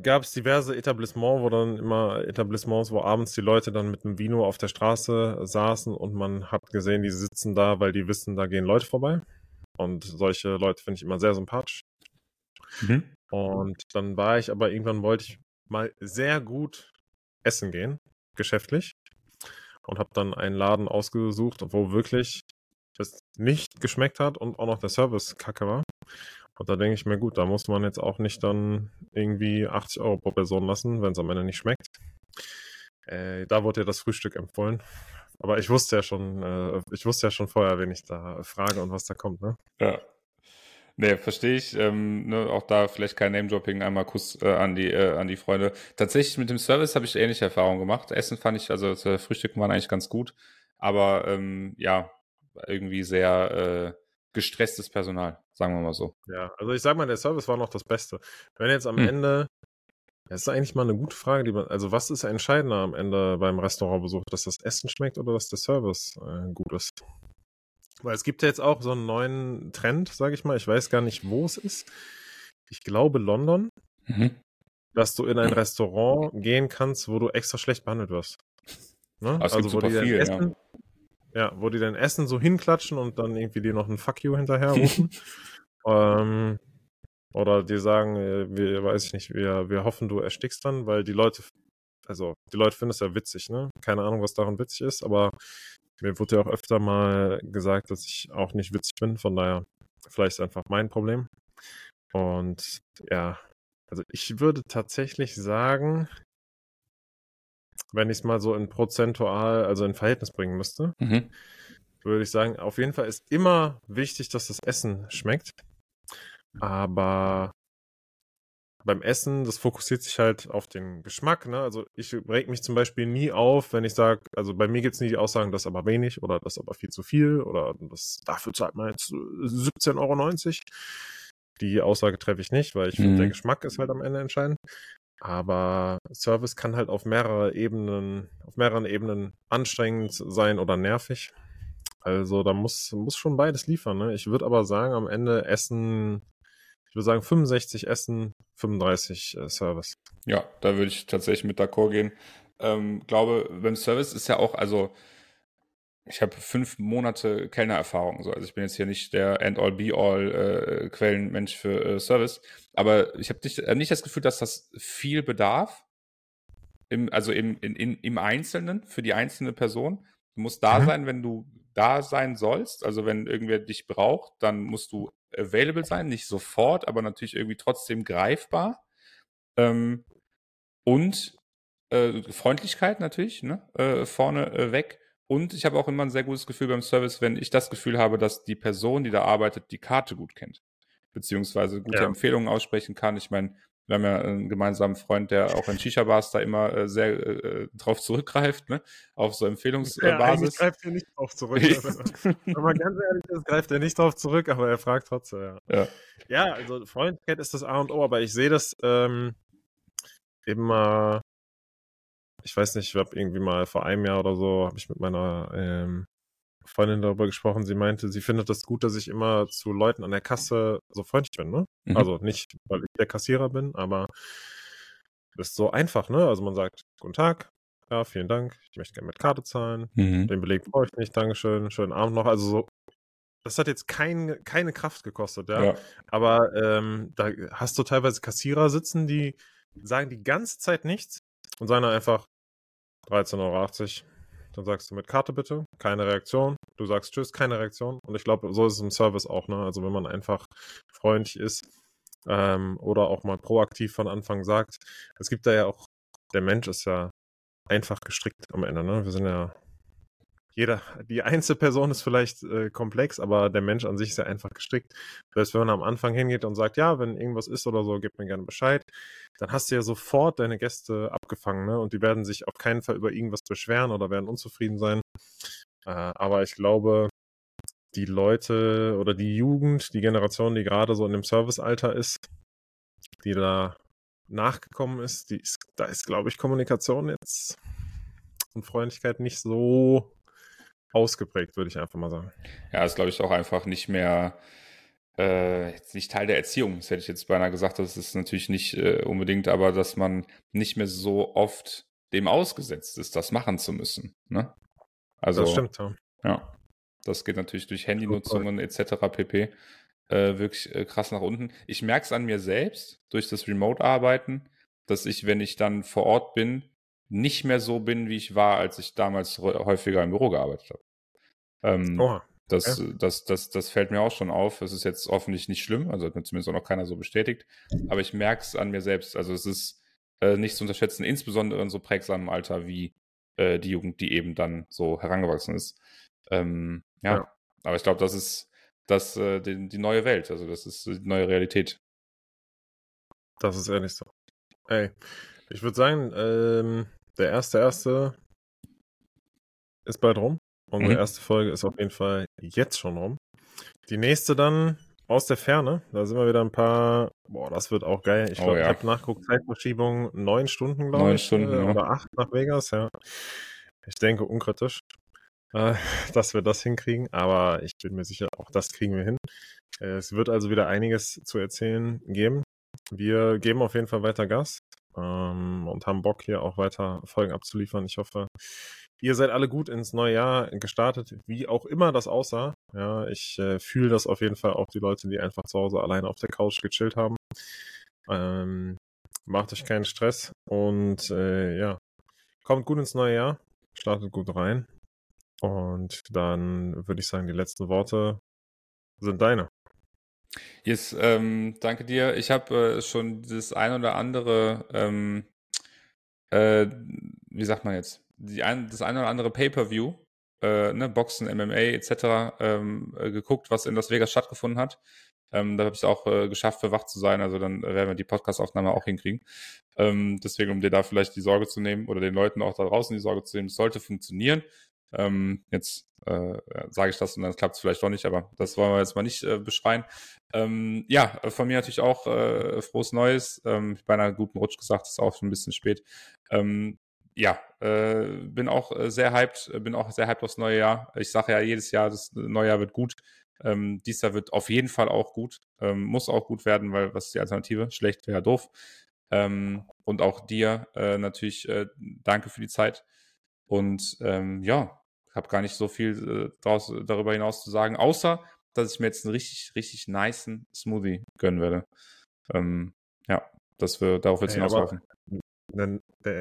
gab es diverse Etablissements, wo dann immer Etablissements, wo abends die Leute dann mit einem Vino auf der Straße saßen und man hat gesehen, die sitzen da, weil die wissen, da gehen Leute vorbei. Und solche Leute finde ich immer sehr sympathisch. Mhm. Und dann war ich aber irgendwann wollte ich mal sehr gut essen gehen, geschäftlich. Und habe dann einen Laden ausgesucht, wo wirklich es nicht geschmeckt hat und auch noch der Service kacke war. Und da denke ich mir, gut, da muss man jetzt auch nicht dann irgendwie 80 Euro pro Person lassen, wenn es am Ende nicht schmeckt. Äh, da wurde ja das Frühstück empfohlen. Aber ich wusste ja schon, äh, ich wusste ja schon vorher, wen ich da frage und was da kommt, ne? Ja. Nee, verstehe ich. Ähm, ne, auch da vielleicht kein Name-Dropping, einmal Kuss äh, an, die, äh, an die Freunde. Tatsächlich mit dem Service habe ich ähnliche Erfahrungen gemacht. Essen fand ich, also das Frühstück waren eigentlich ganz gut. Aber ähm, ja, irgendwie sehr äh, gestresstes Personal, sagen wir mal so. Ja, also ich sag mal, der Service war noch das Beste. Wenn jetzt am hm. Ende, das ist eigentlich mal eine gute Frage, die man, also was ist entscheidender am Ende beim Restaurantbesuch, dass das Essen schmeckt oder dass der Service äh, gut ist? Weil es gibt ja jetzt auch so einen neuen Trend, sage ich mal. Ich weiß gar nicht, wo es ist. Ich glaube London, mhm. dass du in ein Restaurant gehen kannst, wo du extra schlecht behandelt wirst. Ne? also wo die viel, Essen, ja. Ja, wo die dein Essen so hinklatschen und dann irgendwie dir noch ein Fuck you hinterher rufen. ähm, oder die sagen, äh, wir, weiß ich nicht, wir, wir hoffen, du erstickst dann, weil die Leute, also die Leute finden es ja witzig, ne? Keine Ahnung, was daran witzig ist, aber mir wurde ja auch öfter mal gesagt, dass ich auch nicht witzig bin, von daher vielleicht ist einfach mein Problem. Und ja, also ich würde tatsächlich sagen, wenn ich es mal so in prozentual, also in Verhältnis bringen müsste, mhm. würde ich sagen, auf jeden Fall ist immer wichtig, dass das Essen schmeckt. Aber beim Essen, das fokussiert sich halt auf den Geschmack. Ne? Also ich reg mich zum Beispiel nie auf, wenn ich sage, also bei mir gibt es nie die Aussagen, das ist aber wenig oder das ist aber viel zu viel oder das dafür zahlt man jetzt 17,90 Euro. Die Aussage treffe ich nicht, weil ich mhm. finde, der Geschmack ist halt am Ende entscheidend. Aber Service kann halt auf mehrere Ebenen, auf mehreren Ebenen anstrengend sein oder nervig. Also da muss, muss schon beides liefern. Ne? Ich würde aber sagen, am Ende Essen, ich würde sagen 65 Essen, 35 äh, Service. Ja, da würde ich tatsächlich mit d'accord gehen. Ähm, glaube, beim Service ist ja auch, also ich habe fünf Monate Kellnererfahrung. So. Also ich bin jetzt hier nicht der End-all-Be-all-Quellenmensch äh, für äh, Service. Aber ich habe nicht, äh, nicht das Gefühl, dass das viel bedarf. Im, also im, in, in, im Einzelnen, für die einzelne Person. Du musst da mhm. sein, wenn du da sein sollst. Also wenn irgendwer dich braucht, dann musst du available sein. Nicht sofort, aber natürlich irgendwie trotzdem greifbar. Ähm, und äh, Freundlichkeit natürlich, ne? Äh, vorne äh, weg. Und ich habe auch immer ein sehr gutes Gefühl beim Service, wenn ich das Gefühl habe, dass die Person, die da arbeitet, die Karte gut kennt. Beziehungsweise gute ja. Empfehlungen aussprechen kann. Ich meine, wir haben ja einen gemeinsamen Freund, der auch in Shisha-Bars da immer äh, sehr äh, drauf zurückgreift, ne? Auf so Empfehlungsbasis. Ja, greift er nicht drauf zurück. Wenn man ganz ehrlich ist, greift er nicht drauf zurück, aber er fragt trotzdem, ja. Ja, ja also Freundlichkeit ist das A und O, aber ich sehe das ähm, immer ich weiß nicht, ich habe irgendwie mal vor einem Jahr oder so, habe ich mit meiner ähm, Freundin darüber gesprochen. Sie meinte, sie findet das gut, dass ich immer zu Leuten an der Kasse so freundlich bin, ne? Mhm. Also nicht, weil ich der Kassierer bin, aber das ist so einfach, ne? Also man sagt, guten Tag, ja, vielen Dank, ich möchte gerne mit Karte zahlen, mhm. den Beleg brauche ich nicht, Dankeschön, schönen Abend noch. Also so, das hat jetzt kein, keine Kraft gekostet, ja. ja. Aber ähm, da hast du teilweise Kassierer sitzen, die sagen die ganze Zeit nichts und sagen dann einfach, 13,80 Euro. Dann sagst du mit Karte bitte, keine Reaktion. Du sagst Tschüss, keine Reaktion. Und ich glaube, so ist es im Service auch. Ne? Also wenn man einfach freundlich ist ähm, oder auch mal proaktiv von Anfang sagt. Es gibt da ja auch, der Mensch ist ja einfach gestrickt am Ende. Ne? Wir sind ja jeder, die Einzelperson ist vielleicht äh, komplex, aber der Mensch an sich ist ja einfach gestrickt. Heißt, wenn man am Anfang hingeht und sagt, ja, wenn irgendwas ist oder so, gib mir gerne Bescheid, dann hast du ja sofort deine Gäste abgefangen, ne? Und die werden sich auf keinen Fall über irgendwas beschweren oder werden unzufrieden sein. Äh, aber ich glaube, die Leute oder die Jugend, die Generation, die gerade so in dem Servicealter ist, die da nachgekommen ist, die ist da ist, glaube ich, Kommunikation jetzt und Freundlichkeit nicht so ausgeprägt, würde ich einfach mal sagen. Ja, ist, glaube ich, auch einfach nicht mehr äh, jetzt nicht Teil der Erziehung, das hätte ich jetzt beinahe gesagt, das ist natürlich nicht äh, unbedingt, aber dass man nicht mehr so oft dem ausgesetzt ist, das machen zu müssen. Ne? Also, das stimmt, ja. ja. Das geht natürlich durch Handynutzungen etc. pp. Äh, wirklich äh, krass nach unten. Ich merke es an mir selbst durch das Remote-Arbeiten, dass ich, wenn ich dann vor Ort bin, nicht mehr so bin, wie ich war, als ich damals häufiger im Büro gearbeitet habe. Ähm, oh, das, ja. das, das, das fällt mir auch schon auf. Es ist jetzt hoffentlich nicht schlimm, also hat mir zumindest auch noch keiner so bestätigt. Aber ich merke es an mir selbst. Also es ist äh, nicht zu unterschätzen, insbesondere in so prägsamem Alter wie äh, die Jugend, die eben dann so herangewachsen ist. Ähm, ja. ja. aber ich glaube, das ist das, äh, die, die, neue Welt. Also das ist die neue Realität. Das ist ehrlich so. Ey, ich würde sagen, ähm, der erste erste ist bald rum. Unsere mhm. erste Folge ist auf jeden Fall jetzt schon rum. Die nächste dann aus der Ferne. Da sind wir wieder ein paar. Boah, das wird auch geil. Ich glaube, oh, ja. ich habe nachgeguckt, Zeitverschiebung neun Stunden, glaube ich. Neun Stunden, äh, Oder acht nach Vegas, ja. Ich denke unkritisch, äh, dass wir das hinkriegen. Aber ich bin mir sicher, auch das kriegen wir hin. Äh, es wird also wieder einiges zu erzählen geben. Wir geben auf jeden Fall weiter Gas ähm, und haben Bock hier auch weiter Folgen abzuliefern. Ich hoffe, ihr seid alle gut ins neue Jahr gestartet, wie auch immer das aussah. Ja, ich äh, fühle das auf jeden Fall auch die Leute, die einfach zu Hause alleine auf der Couch gechillt haben. Ähm, macht euch keinen Stress und äh, ja, kommt gut ins neue Jahr, startet gut rein. Und dann würde ich sagen, die letzten Worte sind deine. Yes, ähm, danke dir. Ich habe äh, schon das ein oder andere, ähm, äh, wie sagt man jetzt, ein, das ein oder andere Pay-per-View, äh, ne, Boxen, MMA etc. Ähm, äh, geguckt, was in Las Vegas stattgefunden hat. Ähm, da habe ich es auch äh, geschafft, für wach zu sein. Also dann werden wir die Podcast-Aufnahme auch hinkriegen. Ähm, deswegen, um dir da vielleicht die Sorge zu nehmen oder den Leuten auch da draußen die Sorge zu nehmen, es sollte funktionieren. Ähm, jetzt äh, sage ich das und dann klappt es vielleicht doch nicht, aber das wollen wir jetzt mal nicht äh, beschreien. Ähm, ja, von mir natürlich auch äh, frohes Neues. Ähm, ich habe einen guten Rutsch gesagt, ist auch schon ein bisschen spät. Ähm, ja, äh, bin auch äh, sehr hyped, bin auch sehr hyped aufs neue Jahr. Ich sage ja jedes Jahr, das neue Jahr wird gut. Ähm, dies Jahr wird auf jeden Fall auch gut. Ähm, muss auch gut werden, weil was ist die Alternative? Schlecht wäre doof. Ähm, und auch dir äh, natürlich äh, danke für die Zeit. Und ähm, ja, habe gar nicht so viel äh, draus, darüber hinaus zu sagen, außer dass ich mir jetzt einen richtig, richtig niceen Smoothie gönnen werde. Ähm, ja, dass wir darauf jetzt hinauslaufen.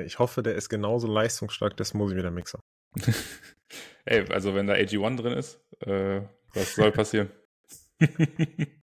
ich hoffe, der ist genauso leistungsstark, der Smoothie wie der Mixer. Ey, also wenn da AG1 drin ist, äh, was soll passieren?